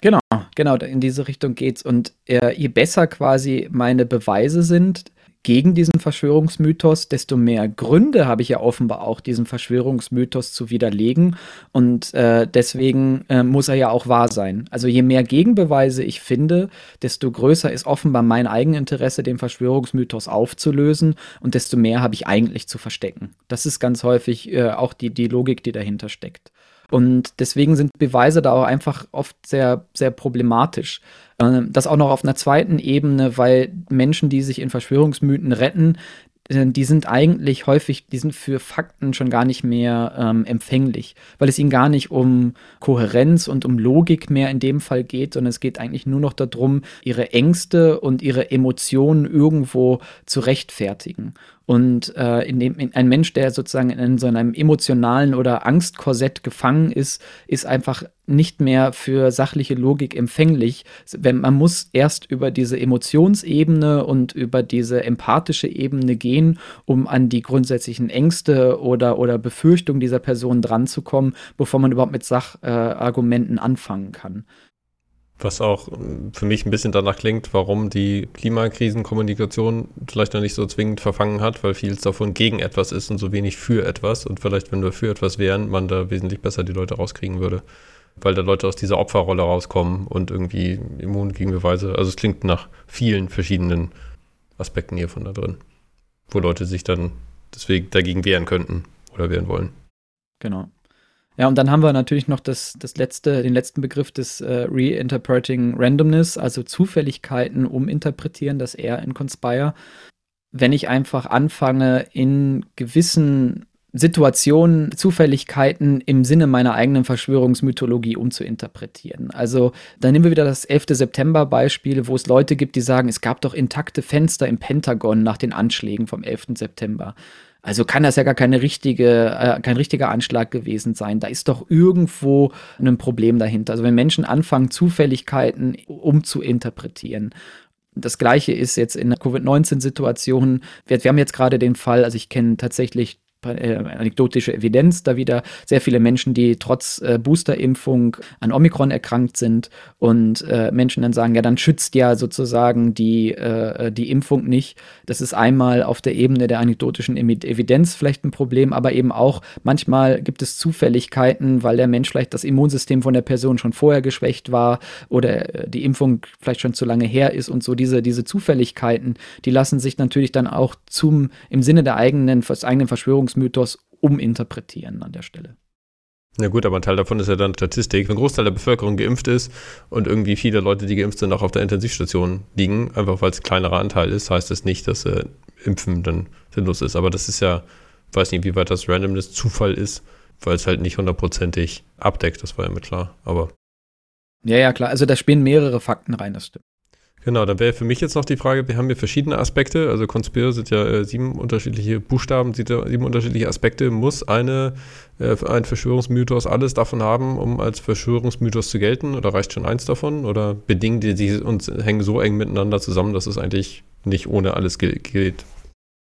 C: Genau, genau, in diese Richtung geht's. Und äh, je besser quasi meine Beweise sind gegen diesen Verschwörungsmythos, desto mehr Gründe habe ich ja offenbar auch, diesen Verschwörungsmythos zu widerlegen. Und äh, deswegen äh, muss er ja auch wahr sein. Also je mehr Gegenbeweise ich finde, desto größer ist offenbar mein Eigeninteresse, den Verschwörungsmythos aufzulösen und desto mehr habe ich eigentlich zu verstecken. Das ist ganz häufig äh, auch die, die Logik, die dahinter steckt. Und deswegen sind Beweise da auch einfach oft sehr, sehr problematisch. Ähm, das auch noch auf einer zweiten Ebene, weil Menschen, die sich in Verschwörungsmythen retten, äh, die sind eigentlich häufig, die sind für Fakten schon gar nicht mehr ähm, empfänglich, weil es ihnen gar nicht um Kohärenz und um Logik mehr in dem Fall geht, sondern es geht eigentlich nur noch darum, ihre Ängste und ihre Emotionen irgendwo zu rechtfertigen. Und äh, in dem, in, ein Mensch, der sozusagen in so einem emotionalen oder Angstkorsett gefangen ist, ist einfach nicht mehr für sachliche Logik empfänglich. Wenn, man muss erst über diese Emotionsebene und über diese empathische Ebene gehen, um an die grundsätzlichen Ängste oder, oder Befürchtungen dieser Person dranzukommen, bevor man überhaupt mit Sachargumenten äh, anfangen kann.
B: Was auch ähm, für mich ein bisschen danach klingt, warum die Klimakrisenkommunikation vielleicht noch nicht so zwingend verfangen hat, weil vieles davon gegen etwas ist und so wenig für etwas. Und vielleicht, wenn wir für etwas wären, man da wesentlich besser die Leute rauskriegen würde. Weil da Leute aus dieser Opferrolle rauskommen und irgendwie immun gegen Beweise. Also es klingt nach vielen verschiedenen Aspekten hiervon da drin, wo Leute sich dann deswegen dagegen wehren könnten oder wehren wollen.
C: Genau. Ja, und dann haben wir natürlich noch das, das letzte, den letzten Begriff des äh, Reinterpreting Randomness, also Zufälligkeiten uminterpretieren, das R in Conspire. Wenn ich einfach anfange, in gewissen Situationen, Zufälligkeiten im Sinne meiner eigenen Verschwörungsmythologie umzuinterpretieren. Also da nehmen wir wieder das 11. September-Beispiel, wo es Leute gibt, die sagen, es gab doch intakte Fenster im Pentagon nach den Anschlägen vom 11. September. Also kann das ja gar keine richtige, äh, kein richtiger Anschlag gewesen sein. Da ist doch irgendwo ein Problem dahinter. Also wenn Menschen anfangen, Zufälligkeiten umzuinterpretieren. Das gleiche ist jetzt in der Covid-19-Situation. Wir, wir, haben jetzt gerade den Fall, also ich kenne tatsächlich äh, anekdotische Evidenz da wieder. Sehr viele Menschen, die trotz äh, Boosterimpfung an Omikron erkrankt sind und äh, Menschen dann sagen, ja, dann schützt ja sozusagen die, äh, die Impfung nicht. Das ist einmal auf der Ebene der anekdotischen Evidenz vielleicht ein Problem, aber eben auch manchmal gibt es Zufälligkeiten, weil der Mensch vielleicht das Immunsystem von der Person schon vorher geschwächt war oder äh, die Impfung vielleicht schon zu lange her ist und so diese, diese Zufälligkeiten, die lassen sich natürlich dann auch zum, im Sinne der eigenen, des eigenen Verschwörungsmythos uminterpretieren an der Stelle.
B: Na gut, aber ein Teil davon ist ja dann Statistik. Wenn ein Großteil der Bevölkerung geimpft ist und irgendwie viele Leute, die geimpft sind, auch auf der Intensivstation liegen, einfach weil es ein kleinerer Anteil ist, heißt das nicht, dass äh, Impfen dann sinnlos ist. Aber das ist ja, weiß nicht, wie weit das Randomness Zufall ist, weil es halt nicht hundertprozentig abdeckt, das war ja mit klar. Aber.
C: Ja, ja, klar. Also da spielen mehrere Fakten rein, das stimmt.
B: Genau, dann wäre für mich jetzt noch die Frage, wir haben hier verschiedene Aspekte, also Conspire sind ja äh, sieben unterschiedliche Buchstaben, sieben unterschiedliche Aspekte. Muss eine, äh, ein Verschwörungsmythos alles davon haben, um als Verschwörungsmythos zu gelten? Oder reicht schon eins davon? Oder bedingen die sich und hängen so eng miteinander zusammen, dass es eigentlich nicht ohne alles gilt?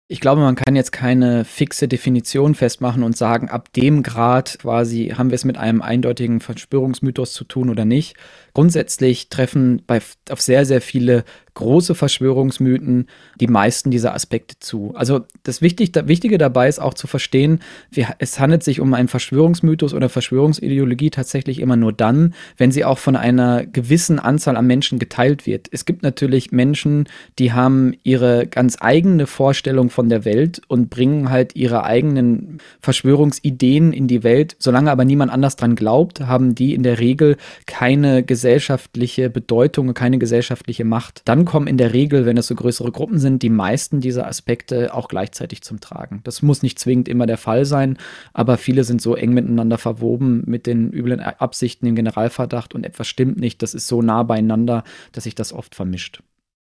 C: Ich glaube, man kann jetzt keine fixe Definition festmachen und sagen, ab dem Grad quasi haben wir es mit einem eindeutigen Verschwörungsmythos zu tun oder nicht. Grundsätzlich treffen bei, auf sehr, sehr viele große Verschwörungsmythen die meisten dieser Aspekte zu. Also das Wichtig, Wichtige dabei ist auch zu verstehen, wie, es handelt sich um einen Verschwörungsmythos oder Verschwörungsideologie tatsächlich immer nur dann, wenn sie auch von einer gewissen Anzahl an Menschen geteilt wird. Es gibt natürlich Menschen, die haben ihre ganz eigene Vorstellung von der Welt und bringen halt ihre eigenen Verschwörungsideen in die Welt. Solange aber niemand anders dran glaubt, haben die in der Regel keine gesellschaftliche Bedeutung, keine gesellschaftliche Macht. Dann kommen in der Regel, wenn es so größere Gruppen sind, die meisten dieser Aspekte auch gleichzeitig zum Tragen. Das muss nicht zwingend immer der Fall sein, aber viele sind so eng miteinander verwoben mit den üblen Absichten im Generalverdacht und etwas stimmt nicht. Das ist so nah beieinander, dass sich das oft vermischt.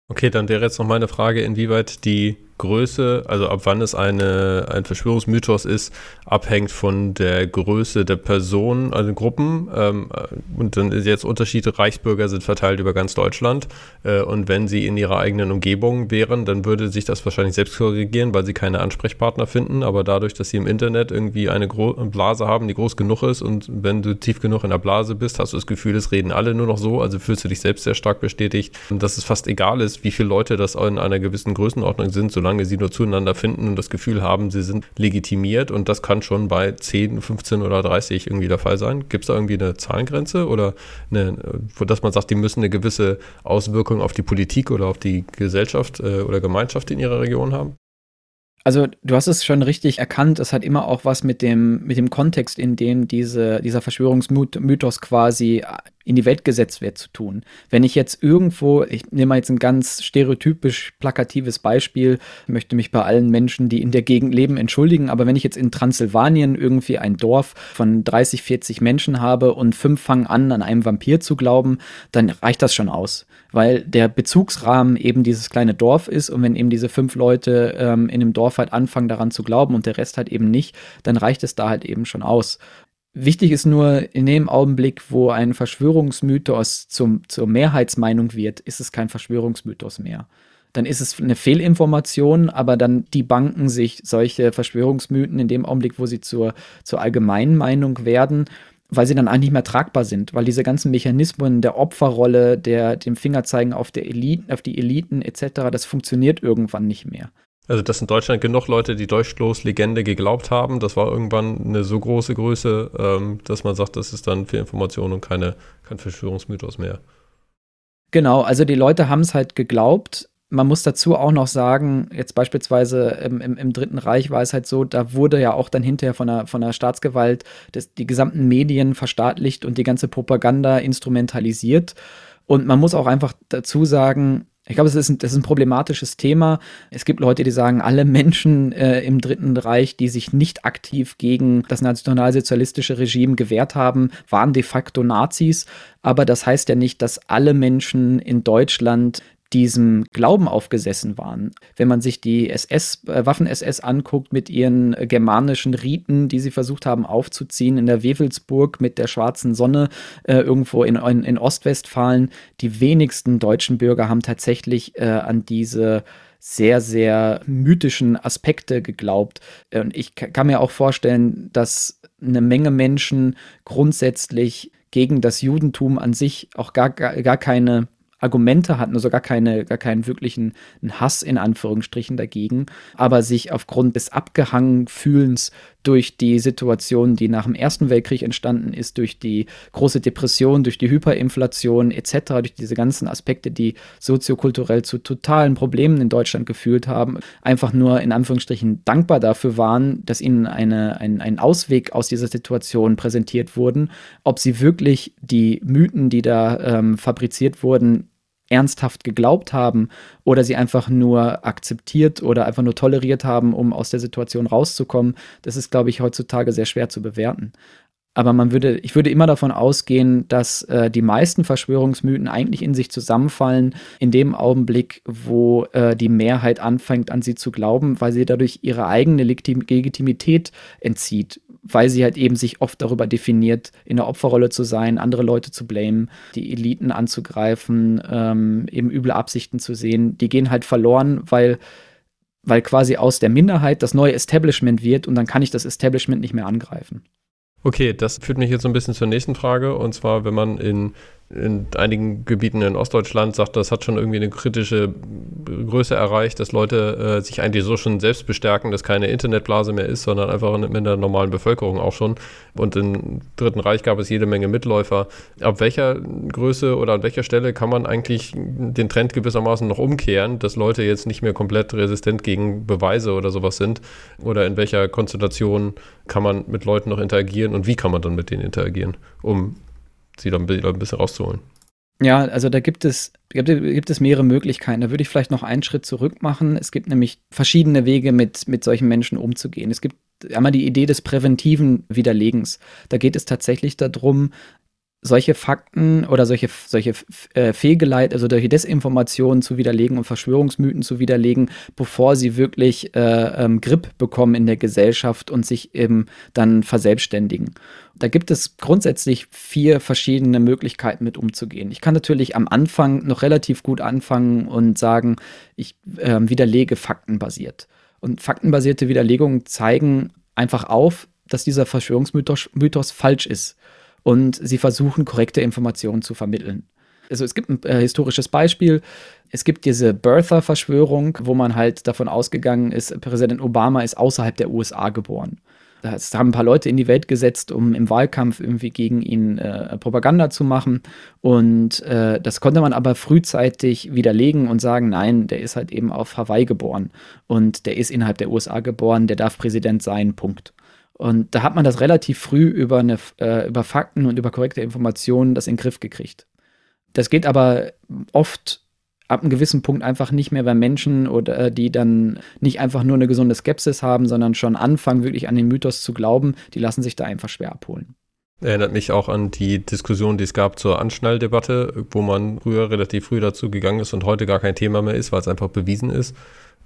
B: Okay, dann wäre jetzt noch meine Frage, inwieweit die Größe, also ab wann es eine, ein Verschwörungsmythos ist, abhängt von der Größe der Personen, also Gruppen. Ähm, und dann ist jetzt Unterschiede, Reichsbürger sind verteilt über ganz Deutschland. Äh, und wenn sie in ihrer eigenen Umgebung wären, dann würde sich das wahrscheinlich selbst korrigieren, weil sie keine Ansprechpartner finden. Aber dadurch, dass sie im Internet irgendwie eine Gro Blase haben, die groß genug ist und wenn du tief genug in der Blase bist, hast du das Gefühl, es reden alle nur noch so, also fühlst du dich selbst sehr stark bestätigt. Und dass es fast egal ist, wie viele Leute das in einer gewissen Größenordnung sind, solange solange sie nur zueinander finden und das Gefühl haben, sie sind legitimiert und das kann schon bei 10, 15 oder 30 irgendwie der Fall sein. Gibt es da irgendwie eine Zahlengrenze oder eine, dass man sagt, die müssen eine gewisse Auswirkung auf die Politik oder auf die Gesellschaft äh, oder Gemeinschaft in ihrer Region haben?
C: Also du hast es schon richtig erkannt, es hat immer auch was mit dem, mit dem Kontext, in dem diese, dieser Verschwörungsmythos quasi in die Welt gesetzt wird, zu tun. Wenn ich jetzt irgendwo, ich nehme mal jetzt ein ganz stereotypisch plakatives Beispiel, möchte mich bei allen Menschen, die in der Gegend leben, entschuldigen, aber wenn ich jetzt in Transsilvanien irgendwie ein Dorf von 30, 40 Menschen habe und fünf fangen an, an einem Vampir zu glauben, dann reicht das schon aus weil der Bezugsrahmen eben dieses kleine Dorf ist und wenn eben diese fünf Leute ähm, in dem Dorf halt anfangen daran zu glauben und der Rest halt eben nicht, dann reicht es da halt eben schon aus. Wichtig ist nur, in dem Augenblick, wo ein Verschwörungsmythos zum, zur Mehrheitsmeinung wird, ist es kein Verschwörungsmythos mehr. Dann ist es eine Fehlinformation, aber dann die banken sich solche Verschwörungsmythen in dem Augenblick, wo sie zur, zur allgemeinen Meinung werden weil sie dann eigentlich nicht mehr tragbar sind, weil diese ganzen Mechanismen der Opferrolle, der dem Fingerzeigen auf, der Elite, auf die Eliten etc., das funktioniert irgendwann nicht mehr.
B: Also, dass in Deutschland genug Leute die Deutschlos-Legende geglaubt haben, das war irgendwann eine so große Größe, ähm, dass man sagt, das ist dann für Informationen und keine, kein Verschwörungsmythos mehr.
C: Genau, also die Leute haben es halt geglaubt, man muss dazu auch noch sagen, jetzt beispielsweise im, im, im, Dritten Reich war es halt so, da wurde ja auch dann hinterher von der, von der Staatsgewalt das, die gesamten Medien verstaatlicht und die ganze Propaganda instrumentalisiert. Und man muss auch einfach dazu sagen, ich glaube, es ist, ein, das ist ein problematisches Thema. Es gibt Leute, die sagen, alle Menschen äh, im Dritten Reich, die sich nicht aktiv gegen das nationalsozialistische Regime gewehrt haben, waren de facto Nazis. Aber das heißt ja nicht, dass alle Menschen in Deutschland diesem Glauben aufgesessen waren. Wenn man sich die SS, äh, Waffen-SS anguckt mit ihren äh, germanischen Riten, die sie versucht haben aufzuziehen in der Wewelsburg mit der schwarzen Sonne äh, irgendwo in, in, in, Ostwestfalen, die wenigsten deutschen Bürger haben tatsächlich äh, an diese sehr, sehr mythischen Aspekte geglaubt. Und ich kann mir auch vorstellen, dass eine Menge Menschen grundsätzlich gegen das Judentum an sich auch gar, gar, gar keine Argumente hatten, also gar, keine, gar keinen wirklichen Hass in Anführungsstrichen dagegen, aber sich aufgrund des Abgehangenfühlens durch die Situation, die nach dem Ersten Weltkrieg entstanden ist, durch die große Depression, durch die Hyperinflation etc., durch diese ganzen Aspekte, die soziokulturell zu totalen Problemen in Deutschland geführt haben, einfach nur in Anführungsstrichen dankbar dafür waren, dass ihnen eine, ein, ein Ausweg aus dieser Situation präsentiert wurden. Ob sie wirklich die Mythen, die da ähm, fabriziert wurden, ernsthaft geglaubt haben oder sie einfach nur akzeptiert oder einfach nur toleriert haben, um aus der Situation rauszukommen, das ist, glaube ich, heutzutage sehr schwer zu bewerten. Aber man würde, ich würde immer davon ausgehen, dass äh, die meisten Verschwörungsmythen eigentlich in sich zusammenfallen, in dem Augenblick, wo äh, die Mehrheit anfängt, an sie zu glauben, weil sie dadurch ihre eigene Legitimität entzieht weil sie halt eben sich oft darüber definiert, in der Opferrolle zu sein, andere Leute zu blamen, die Eliten anzugreifen, ähm, eben üble Absichten zu sehen, die gehen halt verloren, weil, weil quasi aus der Minderheit das neue Establishment wird und dann kann ich das Establishment nicht mehr angreifen.
B: Okay, das führt mich jetzt so ein bisschen zur nächsten Frage. Und zwar, wenn man in in einigen Gebieten in Ostdeutschland sagt, das hat schon irgendwie eine kritische Größe erreicht, dass Leute äh, sich eigentlich so schon selbst bestärken, dass keine Internetblase mehr ist, sondern einfach in, der normalen Bevölkerung auch schon. Und im Dritten Reich gab es jede Menge Mitläufer. Ab welcher Größe oder an welcher Stelle kann man eigentlich den Trend gewissermaßen noch umkehren, dass Leute jetzt nicht mehr komplett resistent gegen Beweise oder sowas sind? Oder in welcher Konstellation kann man mit Leuten noch interagieren und wie kann man dann mit denen interagieren, um sie dann ein bisschen rauszuholen.
C: Ja, also da gibt es, gibt, es mehrere Möglichkeiten. Da würde ich vielleicht noch einen Schritt zurück machen. Es gibt nämlich verschiedene Wege, mit, mit solchen Menschen umzugehen. Es gibt einmal die Idee des präventiven Widerlegens. Da geht es tatsächlich darum, solche Fakten oder solche, solche äh, Fehlgeleit, also solche Desinformationen zu widerlegen und Verschwörungsmythen zu widerlegen, bevor sie wirklich äh, ähm, Grip bekommen in der Gesellschaft und sich eben dann verselbstständigen. Da gibt es grundsätzlich vier verschiedene Möglichkeiten mit umzugehen. Ich kann natürlich am Anfang noch relativ gut anfangen und sagen, ich äh, widerlege faktenbasiert. Und faktenbasierte Widerlegungen zeigen einfach auf, dass dieser Verschwörungsmythos Mythos falsch ist und sie versuchen, korrekte Informationen zu vermitteln. Also es gibt ein äh, historisches Beispiel. Es gibt diese Birther-Verschwörung, wo man halt davon ausgegangen ist, Präsident Obama ist außerhalb der USA geboren. Das haben ein paar Leute in die Welt gesetzt, um im Wahlkampf irgendwie gegen ihn äh, Propaganda zu machen. Und äh, das konnte man aber frühzeitig widerlegen und sagen, nein, der ist halt eben auf Hawaii geboren. Und der ist innerhalb der USA geboren, der darf Präsident sein, Punkt. Und da hat man das relativ früh über, eine, äh, über Fakten und über korrekte Informationen das in den Griff gekriegt. Das geht aber oft ab einem gewissen Punkt einfach nicht mehr, weil Menschen oder äh, die dann nicht einfach nur eine gesunde Skepsis haben, sondern schon anfangen, wirklich an den Mythos zu glauben, die lassen sich da einfach schwer abholen.
B: Erinnert mich auch an die Diskussion, die es gab zur Anschnalldebatte, wo man früher relativ früh dazu gegangen ist und heute gar kein Thema mehr ist, weil es einfach bewiesen ist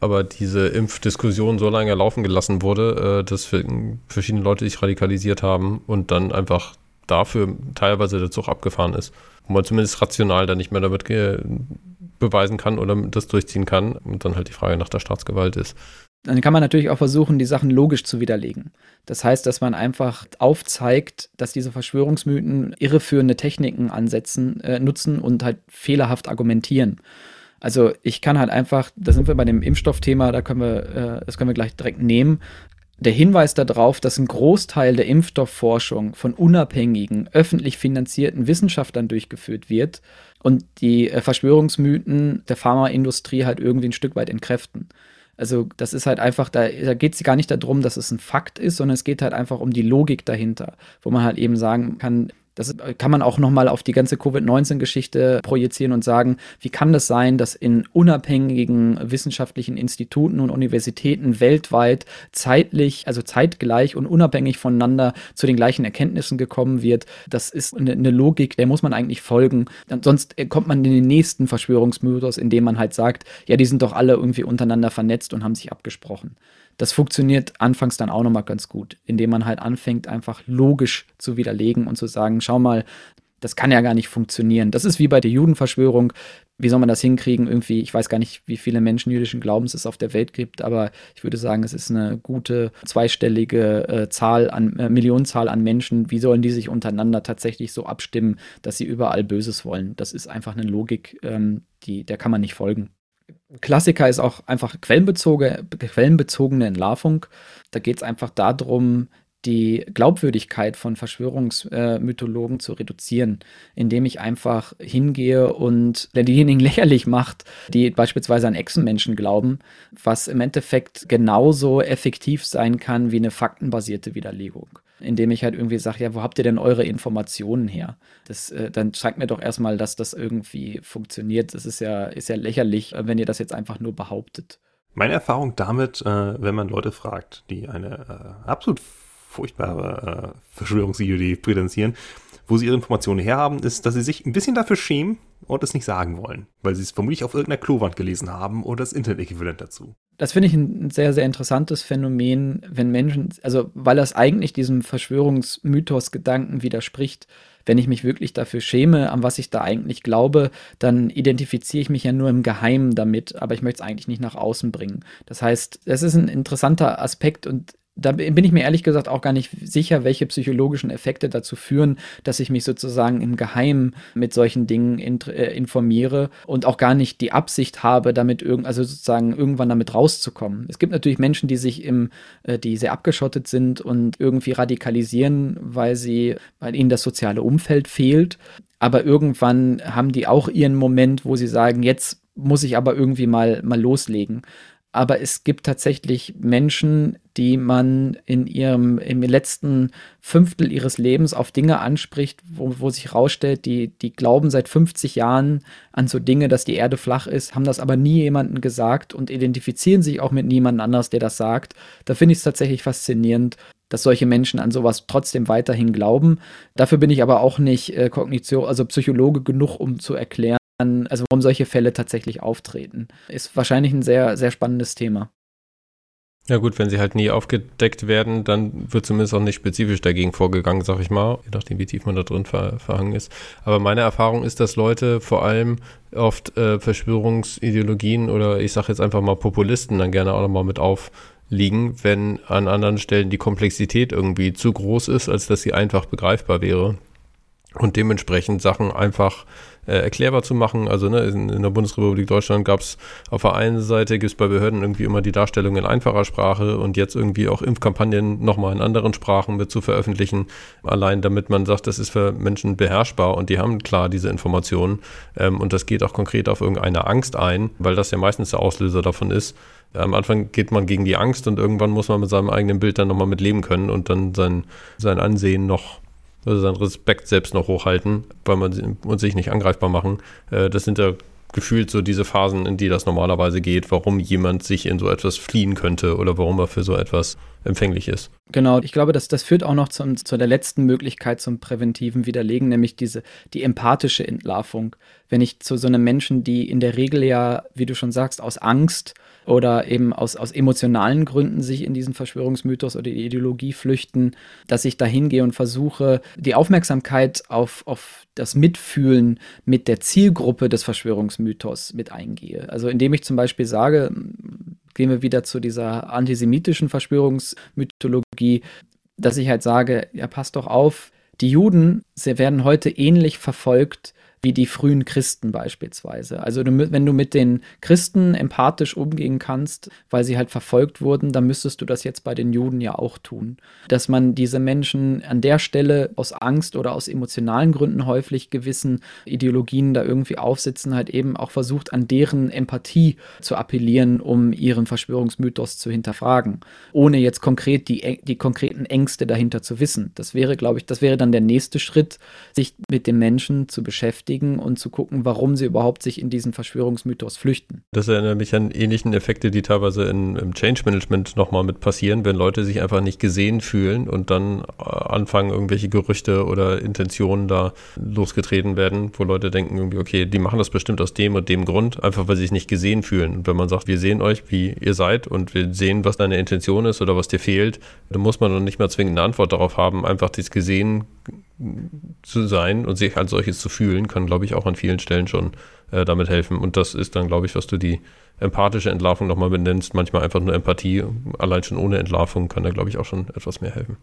B: aber diese Impfdiskussion so lange laufen gelassen wurde, äh, dass verschiedene Leute sich radikalisiert haben und dann einfach dafür teilweise der Zug abgefahren ist. Wo man zumindest rational dann nicht mehr damit beweisen kann oder das durchziehen kann und dann halt die Frage nach der Staatsgewalt ist.
C: Dann kann man natürlich auch versuchen, die Sachen logisch zu widerlegen. Das heißt, dass man einfach aufzeigt, dass diese Verschwörungsmythen irreführende Techniken ansetzen, äh, nutzen und halt fehlerhaft argumentieren. Also ich kann halt einfach, da sind wir bei dem Impfstoffthema, da können wir, äh, das können wir gleich direkt nehmen. Der Hinweis darauf, dass ein Großteil der Impfstoffforschung von unabhängigen, öffentlich finanzierten Wissenschaftlern durchgeführt wird und die äh, Verschwörungsmythen der Pharmaindustrie halt irgendwie ein Stück weit entkräften. Also das ist halt einfach, da, da geht es gar nicht darum, dass es ein Fakt ist, sondern es geht halt einfach um die Logik dahinter, wo man halt eben sagen kann, das kann man auch nochmal auf die ganze Covid-19-Geschichte projizieren und sagen, wie kann das sein, dass in unabhängigen wissenschaftlichen Instituten und Universitäten weltweit zeitlich, also zeitgleich und unabhängig voneinander zu den gleichen Erkenntnissen gekommen wird. Das ist eine, Logik, der muss man eigentlich folgen. Sonst kommt man in den nächsten Verschwörungsmythos, in dem man halt sagt, ja, die sind doch alle irgendwie untereinander vernetzt und haben sich abgesprochen. Das funktioniert anfangs dann auch nochmal ganz gut, indem man halt anfängt, einfach logisch zu widerlegen und zu sagen, schau mal, das kann ja gar nicht funktionieren. Das ist wie bei der Judenverschwörung. wie soll man das hinkriegen? Irgendwie, ich weiß gar nicht, wie viele Menschen jüdischen Glaubens es auf der Welt gibt, aber ich würde sagen, es ist eine gute zweistellige äh, Zahl an, äh, Millionenzahl an Menschen. Wie sollen die sich untereinander tatsächlich so abstimmen, dass sie überall Böses wollen? Das ist einfach eine Logik, ähm, die, der kann man nicht folgen. Klassiker ist auch einfach quellenbezogene, quellenbezogene Entlarvung. Da geht es einfach darum, die Glaubwürdigkeit von Verschwörungsmythologen zu reduzieren, indem ich einfach hingehe und diejenigen lächerlich macht, die beispielsweise an Echsenmenschen glauben, was im Endeffekt genauso effektiv sein kann wie eine faktenbasierte Widerlegung. Indem ich halt irgendwie sage, ja, wo habt ihr denn eure Informationen her? Das, äh, dann zeigt mir doch erstmal, dass das irgendwie funktioniert. Das ist ja, ist ja lächerlich, wenn ihr das jetzt einfach nur behauptet.
D: Meine Erfahrung damit, äh, wenn man Leute fragt, die eine äh, absolut furchtbare äh, Verschwörungsideologie präsentieren, wo sie ihre Informationen herhaben, ist, dass sie sich ein bisschen dafür schämen und es nicht sagen wollen, weil sie es vermutlich auf irgendeiner Klowand gelesen haben oder das Internet-Äquivalent dazu.
C: Das finde ich ein sehr, sehr interessantes Phänomen, wenn Menschen, also weil das eigentlich diesem Verschwörungsmythos-Gedanken widerspricht. Wenn ich mich wirklich dafür schäme, an was ich da eigentlich glaube, dann identifiziere ich mich ja nur im Geheimen damit, aber ich möchte es eigentlich nicht nach außen bringen. Das heißt, es ist ein interessanter Aspekt und da bin ich mir ehrlich gesagt auch gar nicht sicher, welche psychologischen Effekte dazu führen, dass ich mich sozusagen im Geheimen mit solchen Dingen in, äh, informiere und auch gar nicht die Absicht habe, damit irgend, also sozusagen irgendwann damit rauszukommen. Es gibt natürlich Menschen, die sich im, äh, die sehr abgeschottet sind und irgendwie radikalisieren, weil sie, weil ihnen das soziale Umfeld fehlt. Aber irgendwann haben die auch ihren Moment, wo sie sagen, jetzt muss ich aber irgendwie mal, mal loslegen aber es gibt tatsächlich Menschen, die man in ihrem im letzten Fünftel ihres Lebens auf Dinge anspricht, wo, wo sich herausstellt, die, die glauben seit 50 Jahren an so Dinge, dass die Erde flach ist, haben das aber nie jemandem gesagt und identifizieren sich auch mit niemandem anders, der das sagt. Da finde ich es tatsächlich faszinierend, dass solche Menschen an sowas trotzdem weiterhin glauben. Dafür bin ich aber auch nicht äh, Kognition, also Psychologe genug, um zu erklären, also warum solche Fälle tatsächlich auftreten. Ist wahrscheinlich ein sehr, sehr spannendes Thema.
B: Ja gut, wenn sie halt nie aufgedeckt werden, dann wird zumindest auch nicht spezifisch dagegen vorgegangen, sag ich mal, je nachdem, wie tief man da drin ver verhangen ist. Aber meine Erfahrung ist, dass Leute vor allem oft äh, Verschwörungsideologien oder ich sag jetzt einfach mal Populisten dann gerne auch nochmal mit aufliegen, wenn an anderen Stellen die Komplexität irgendwie zu groß ist, als dass sie einfach begreifbar wäre. Und dementsprechend Sachen einfach äh, erklärbar zu machen. Also ne, in, in der Bundesrepublik Deutschland gab es auf der einen Seite, gibt es bei Behörden irgendwie immer die Darstellung in einfacher Sprache und jetzt irgendwie auch Impfkampagnen nochmal in anderen Sprachen mit zu veröffentlichen, allein damit man sagt, das ist für Menschen beherrschbar und die haben klar diese Informationen ähm, und das geht auch konkret auf irgendeine Angst ein, weil das ja meistens der Auslöser davon ist. Am Anfang geht man gegen die Angst und irgendwann muss man mit seinem eigenen Bild dann nochmal mit leben können und dann sein, sein Ansehen noch also seinen Respekt selbst noch hochhalten, weil man und sich nicht angreifbar machen. Äh, das sind ja gefühlt so diese Phasen, in die das normalerweise geht, warum jemand sich in so etwas fliehen könnte oder warum er für so etwas empfänglich ist.
C: Genau, ich glaube, dass das führt auch noch zum, zu der letzten Möglichkeit zum präventiven Widerlegen, nämlich diese die empathische Entlarvung. Wenn ich zu so einem Menschen, die in der Regel ja, wie du schon sagst, aus Angst oder eben aus, aus emotionalen Gründen sich in diesen Verschwörungsmythos oder die Ideologie flüchten, dass ich da hingehe und versuche, die Aufmerksamkeit auf, auf das Mitfühlen mit der Zielgruppe des Verschwörungsmythos mit eingehe. Also indem ich zum Beispiel sage, gehen wir wieder zu dieser antisemitischen Verschwörungsmythologie, dass ich halt sage, ja, passt doch auf, die Juden, sie werden heute ähnlich verfolgt wie die frühen Christen beispielsweise. Also du, wenn du mit den Christen empathisch umgehen kannst, weil sie halt verfolgt wurden, dann müsstest du das jetzt bei den Juden ja auch tun. Dass man diese Menschen an der Stelle aus Angst oder aus emotionalen Gründen häufig gewissen Ideologien da irgendwie aufsitzen, halt eben auch versucht, an deren Empathie zu appellieren, um ihren Verschwörungsmythos zu hinterfragen, ohne jetzt konkret die, die konkreten Ängste dahinter zu wissen. Das wäre, glaube ich, das wäre dann der nächste Schritt, sich mit den Menschen zu beschäftigen beschäftigen und zu gucken, warum sie überhaupt sich in diesen Verschwörungsmythos flüchten.
B: Das erinnert mich an ähnlichen Effekte, die teilweise in, im Change Management nochmal mit passieren, wenn Leute sich einfach nicht gesehen fühlen und dann äh, anfangen, irgendwelche Gerüchte oder Intentionen da losgetreten werden, wo Leute denken irgendwie, okay, die machen das bestimmt aus dem und dem Grund, einfach weil sie sich nicht gesehen fühlen. Und wenn man sagt, wir sehen euch, wie ihr seid und wir sehen, was deine Intention ist oder was dir fehlt, dann muss man dann nicht mehr zwingend eine Antwort darauf haben, einfach das gesehen zu sein und sich als solches zu fühlen, kann, glaube ich, auch an vielen Stellen schon äh, damit helfen. Und das ist dann, glaube ich, was du die empathische Entlarvung nochmal benennst. Manchmal einfach nur Empathie. Allein schon ohne Entlarvung kann da, glaube ich, auch schon etwas mehr helfen.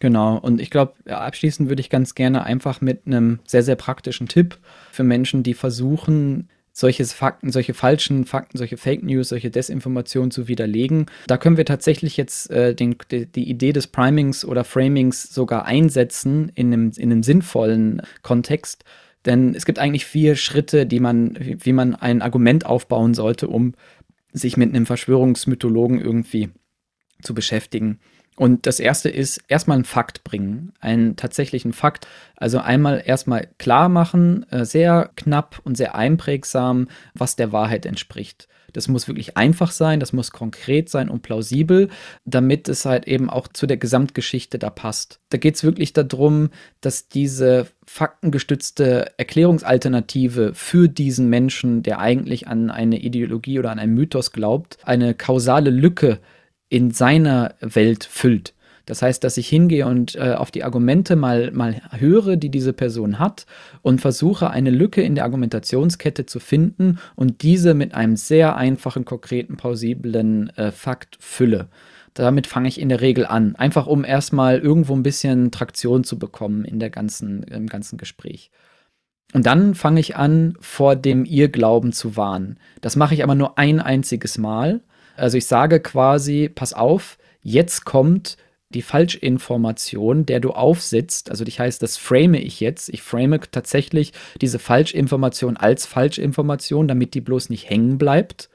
C: Genau, und ich glaube, abschließend würde ich ganz gerne einfach mit einem sehr, sehr praktischen Tipp für Menschen, die versuchen, solche Fakten, solche falschen Fakten, solche Fake News, solche Desinformationen zu widerlegen. Da können wir tatsächlich jetzt äh, den, die, die, Idee des Primings oder Framings sogar einsetzen in einem, in einem sinnvollen Kontext. Denn es gibt eigentlich vier Schritte, die man, wie man ein Argument aufbauen sollte, um sich mit einem Verschwörungsmythologen irgendwie zu beschäftigen. Und das erste ist erstmal einen Fakt bringen, einen tatsächlichen Fakt. Also einmal erstmal klar machen, äh, sehr knapp und sehr einprägsam, was der Wahrheit entspricht. Das muss wirklich einfach sein, das muss konkret sein und plausibel, damit es halt eben auch zu der Gesamtgeschichte da passt. Da geht es wirklich darum, dass diese faktengestützte Erklärungsalternative für diesen Menschen, der eigentlich an eine Ideologie oder an einen Mythos glaubt, eine kausale Lücke in seiner Welt füllt. Das heißt, dass ich hingehe und äh, auf die Argumente mal, mal höre, die diese Person hat und versuche, eine Lücke in der Argumentationskette zu finden und diese mit einem sehr einfachen, konkreten, plausiblen äh, Fakt fülle. Damit fange ich in der Regel an, einfach um erstmal irgendwo ein bisschen Traktion zu bekommen in der ganzen, im ganzen Gespräch. Und dann fange ich an, vor dem Irrglauben zu warnen. Das mache ich aber nur ein einziges Mal also ich sage quasi, pass auf, jetzt kommt die Falschinformation, der du aufsitzt, also das heißt, das frame ich jetzt. Ich frame tatsächlich diese Falschinformation als Falschinformation, damit die bloß nicht hängen bleibt.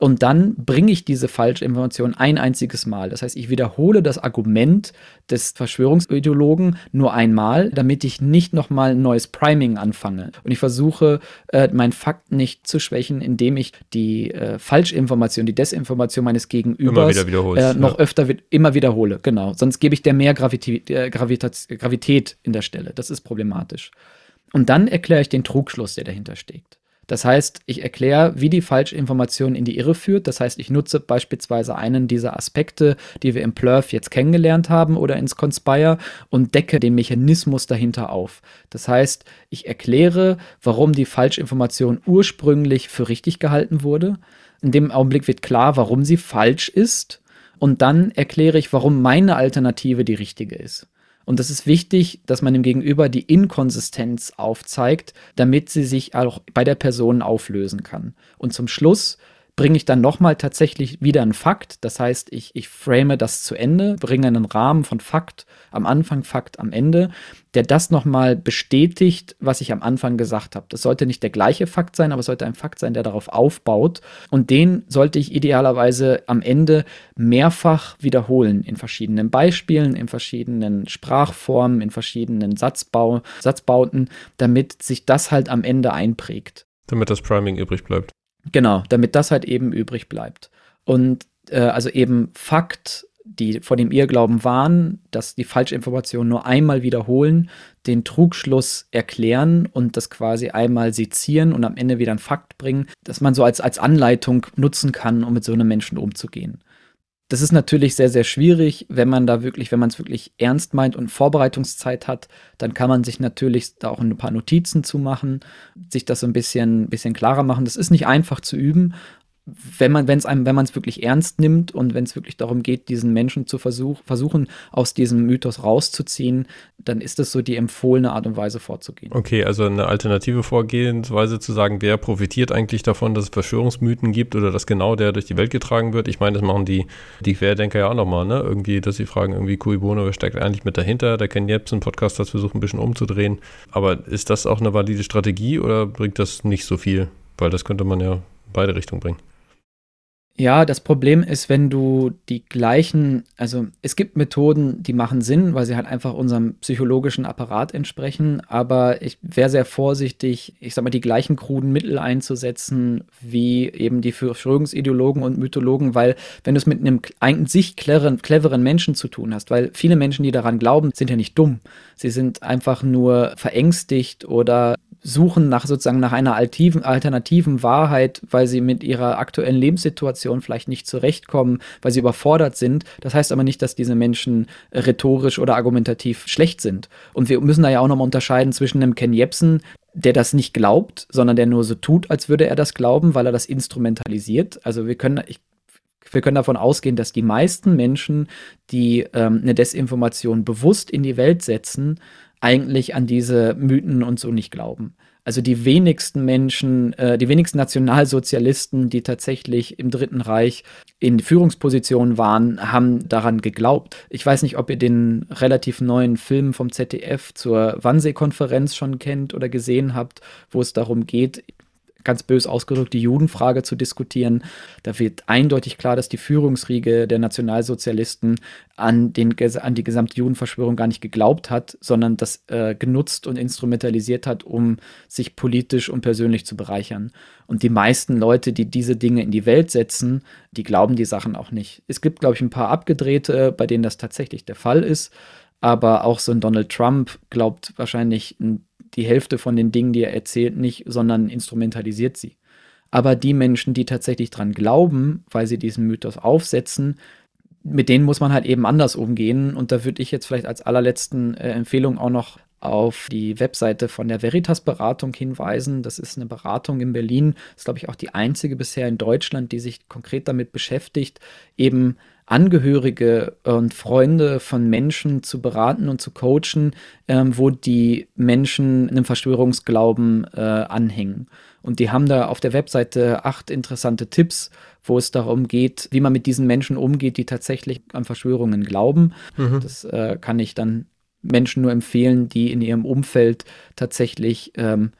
C: Und dann bringe ich diese Falschinformation ein einziges Mal. Das heißt, ich wiederhole das Argument des Verschwörungsideologen nur einmal, damit ich nicht nochmal ein neues Priming anfange. Und ich versuche, äh, meinen Fakt nicht zu schwächen, indem ich die äh, Falschinformation, die Desinformation meines Gegenübers äh, noch ja. öfter immer wiederhole. Genau. Sonst gebe ich der mehr Gravität, äh, Gravität in der Stelle. Das ist problematisch. Und dann erkläre ich den Trugschluss, der dahinter steckt. Das heißt, ich erkläre, wie die Falschinformation in die Irre führt. Das heißt, ich nutze beispielsweise einen dieser Aspekte, die wir im Plurf jetzt kennengelernt haben oder ins Conspire und decke den Mechanismus dahinter auf. Das heißt, ich erkläre, warum die Falschinformation ursprünglich für richtig gehalten wurde. In dem Augenblick wird klar, warum sie falsch ist. Und dann erkläre ich, warum meine Alternative die richtige ist. Und das ist wichtig, dass man dem Gegenüber die Inkonsistenz aufzeigt, damit sie sich auch bei der Person auflösen kann. Und zum Schluss bringe ich dann nochmal tatsächlich wieder einen Fakt. Das heißt, ich, ich frame das zu Ende, bringe einen Rahmen von Fakt am Anfang, Fakt am Ende, der das nochmal bestätigt, was ich am Anfang gesagt habe. Das sollte nicht der gleiche Fakt sein, aber es sollte ein Fakt sein, der darauf aufbaut. Und den sollte ich idealerweise am Ende mehrfach wiederholen in verschiedenen Beispielen, in verschiedenen Sprachformen, in verschiedenen Satzbau, Satzbauten, damit sich das halt am Ende einprägt.
B: Damit das Priming übrig bleibt.
C: Genau, damit das halt eben übrig bleibt. Und äh, also eben Fakt, die vor dem Irrglauben waren, dass die Falschinformation nur einmal wiederholen, den Trugschluss erklären und das quasi einmal sezieren und am Ende wieder einen Fakt bringen, dass man so als, als Anleitung nutzen kann, um mit so einem Menschen umzugehen. Das ist natürlich sehr, sehr schwierig, wenn man da wirklich, wenn man es wirklich ernst meint und Vorbereitungszeit hat, dann kann man sich natürlich da auch ein paar Notizen zu machen, sich das so ein bisschen, bisschen klarer machen. Das ist nicht einfach zu üben, wenn man es einem, wenn man es wirklich ernst nimmt und wenn es wirklich darum geht, diesen Menschen zu versuch, versuchen, aus diesem Mythos rauszuziehen, dann ist das so die empfohlene Art und Weise vorzugehen.
B: Okay, also eine alternative Vorgehensweise zu sagen, wer profitiert eigentlich davon, dass es Verschwörungsmythen gibt oder dass genau der durch die Welt getragen wird. Ich meine, das machen die, die Querdenker ja auch nochmal, ne? Irgendwie, dass sie fragen, irgendwie Cui Bono, wer steckt eigentlich mit dahinter? Der Ken Jebsen Podcast hat versucht, ein bisschen umzudrehen. Aber ist das auch eine valide Strategie oder bringt das nicht so viel? Weil das könnte man ja beide Richtungen bringen.
C: Ja, das Problem ist, wenn du die gleichen, also es gibt Methoden, die machen Sinn, weil sie halt einfach unserem psychologischen Apparat entsprechen, aber ich wäre sehr vorsichtig, ich sag mal, die gleichen kruden Mittel einzusetzen, wie eben die Verschwörungsideologen und Mythologen, weil wenn du es mit einem in sich cleveren, cleveren Menschen zu tun hast, weil viele Menschen, die daran glauben, sind ja nicht dumm. Sie sind einfach nur verängstigt oder suchen nach sozusagen nach einer alternativen, alternativen Wahrheit, weil sie mit ihrer aktuellen Lebenssituation vielleicht nicht zurechtkommen, weil sie überfordert sind. Das heißt aber nicht, dass diese Menschen rhetorisch oder argumentativ schlecht sind. Und wir müssen da ja auch nochmal unterscheiden zwischen einem Ken Jebsen, der das nicht glaubt, sondern der nur so tut, als würde er das glauben, weil er das instrumentalisiert. Also wir können, ich, wir können davon ausgehen, dass die meisten Menschen, die ähm, eine Desinformation bewusst in die Welt setzen, eigentlich an diese Mythen und so nicht glauben. Also die wenigsten Menschen, äh, die wenigsten Nationalsozialisten, die tatsächlich im Dritten Reich in Führungspositionen waren, haben daran geglaubt. Ich weiß nicht, ob ihr den relativ neuen Film vom ZDF zur Wannsee-Konferenz schon kennt oder gesehen habt, wo es darum geht, ganz bös ausgedrückt, die Judenfrage zu diskutieren. Da wird eindeutig klar, dass die Führungsriege der Nationalsozialisten an, den, an die gesamte Judenverschwörung gar nicht geglaubt hat, sondern das äh, genutzt und instrumentalisiert hat, um sich politisch und persönlich zu bereichern. Und die meisten Leute, die diese Dinge in die Welt setzen, die glauben die Sachen auch nicht. Es gibt, glaube ich, ein paar Abgedrehte, bei denen das tatsächlich der Fall ist. Aber auch so ein Donald Trump glaubt wahrscheinlich ein die Hälfte von den Dingen, die er erzählt, nicht, sondern instrumentalisiert sie. Aber die Menschen, die tatsächlich dran glauben, weil sie diesen Mythos aufsetzen, mit denen muss man halt eben anders umgehen. Und da würde ich jetzt vielleicht als allerletzten äh, Empfehlung auch noch auf die Webseite von der Veritas Beratung hinweisen. Das ist eine Beratung in Berlin. Das ist, glaube ich, auch die einzige bisher in Deutschland, die sich konkret damit beschäftigt, eben Angehörige und Freunde von Menschen zu beraten und zu coachen, ähm, wo die Menschen einem Verschwörungsglauben äh, anhängen. Und die haben da auf der Webseite acht interessante Tipps, wo es darum geht, wie man mit diesen Menschen umgeht, die tatsächlich an Verschwörungen glauben. Mhm. Das äh, kann ich dann Menschen nur empfehlen, die in ihrem Umfeld tatsächlich ähm,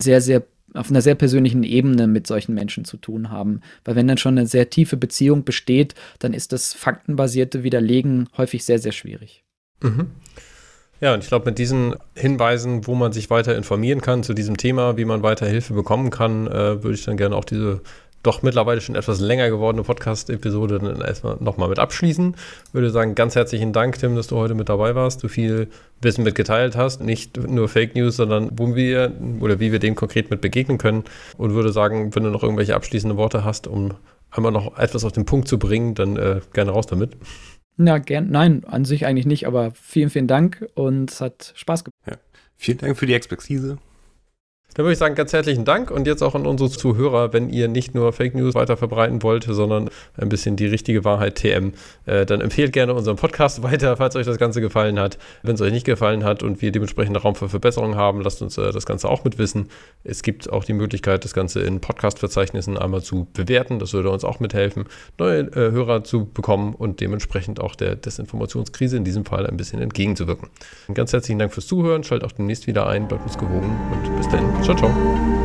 C: sehr, sehr auf einer sehr persönlichen Ebene mit solchen Menschen zu tun haben. Weil wenn dann schon eine sehr tiefe Beziehung besteht, dann ist das faktenbasierte Widerlegen häufig sehr, sehr schwierig.
B: Mhm. Ja, und ich glaube, mit diesen Hinweisen, wo man sich weiter informieren kann zu diesem Thema, wie man weiter Hilfe bekommen kann, äh, würde ich dann gerne auch diese doch mittlerweile schon etwas länger gewordene Podcast-Episode dann erstmal nochmal mit abschließen. Würde sagen, ganz herzlichen Dank, Tim, dass du heute mit dabei warst, du viel Wissen mitgeteilt hast. Nicht nur Fake News, sondern wo wir oder wie wir dem konkret mit begegnen können. Und würde sagen, wenn du noch irgendwelche abschließenden Worte hast, um einmal noch etwas auf den Punkt zu bringen, dann äh, gerne raus damit.
C: Na, gern, nein, an sich eigentlich nicht, aber vielen, vielen Dank und es hat Spaß gemacht. Ja.
D: Vielen Dank für die Expertise.
B: Dann würde ich sagen, ganz herzlichen Dank und jetzt auch an unsere Zuhörer, wenn ihr nicht nur Fake News weiter verbreiten wollt, sondern ein bisschen die richtige Wahrheit TM, äh, dann empfehlt gerne unseren Podcast weiter, falls euch das Ganze gefallen hat. Wenn es euch nicht gefallen hat und wir dementsprechend Raum für Verbesserungen haben, lasst uns äh, das Ganze auch mit wissen. Es gibt auch die Möglichkeit, das Ganze in Podcast-Verzeichnissen einmal zu bewerten. Das würde uns auch mithelfen, neue äh, Hörer zu bekommen und dementsprechend auch der Desinformationskrise in diesem Fall ein bisschen entgegenzuwirken. Ganz herzlichen Dank fürs Zuhören. Schaltet auch demnächst wieder ein, bleibt uns gewogen und bis dann. Ciao, ciao.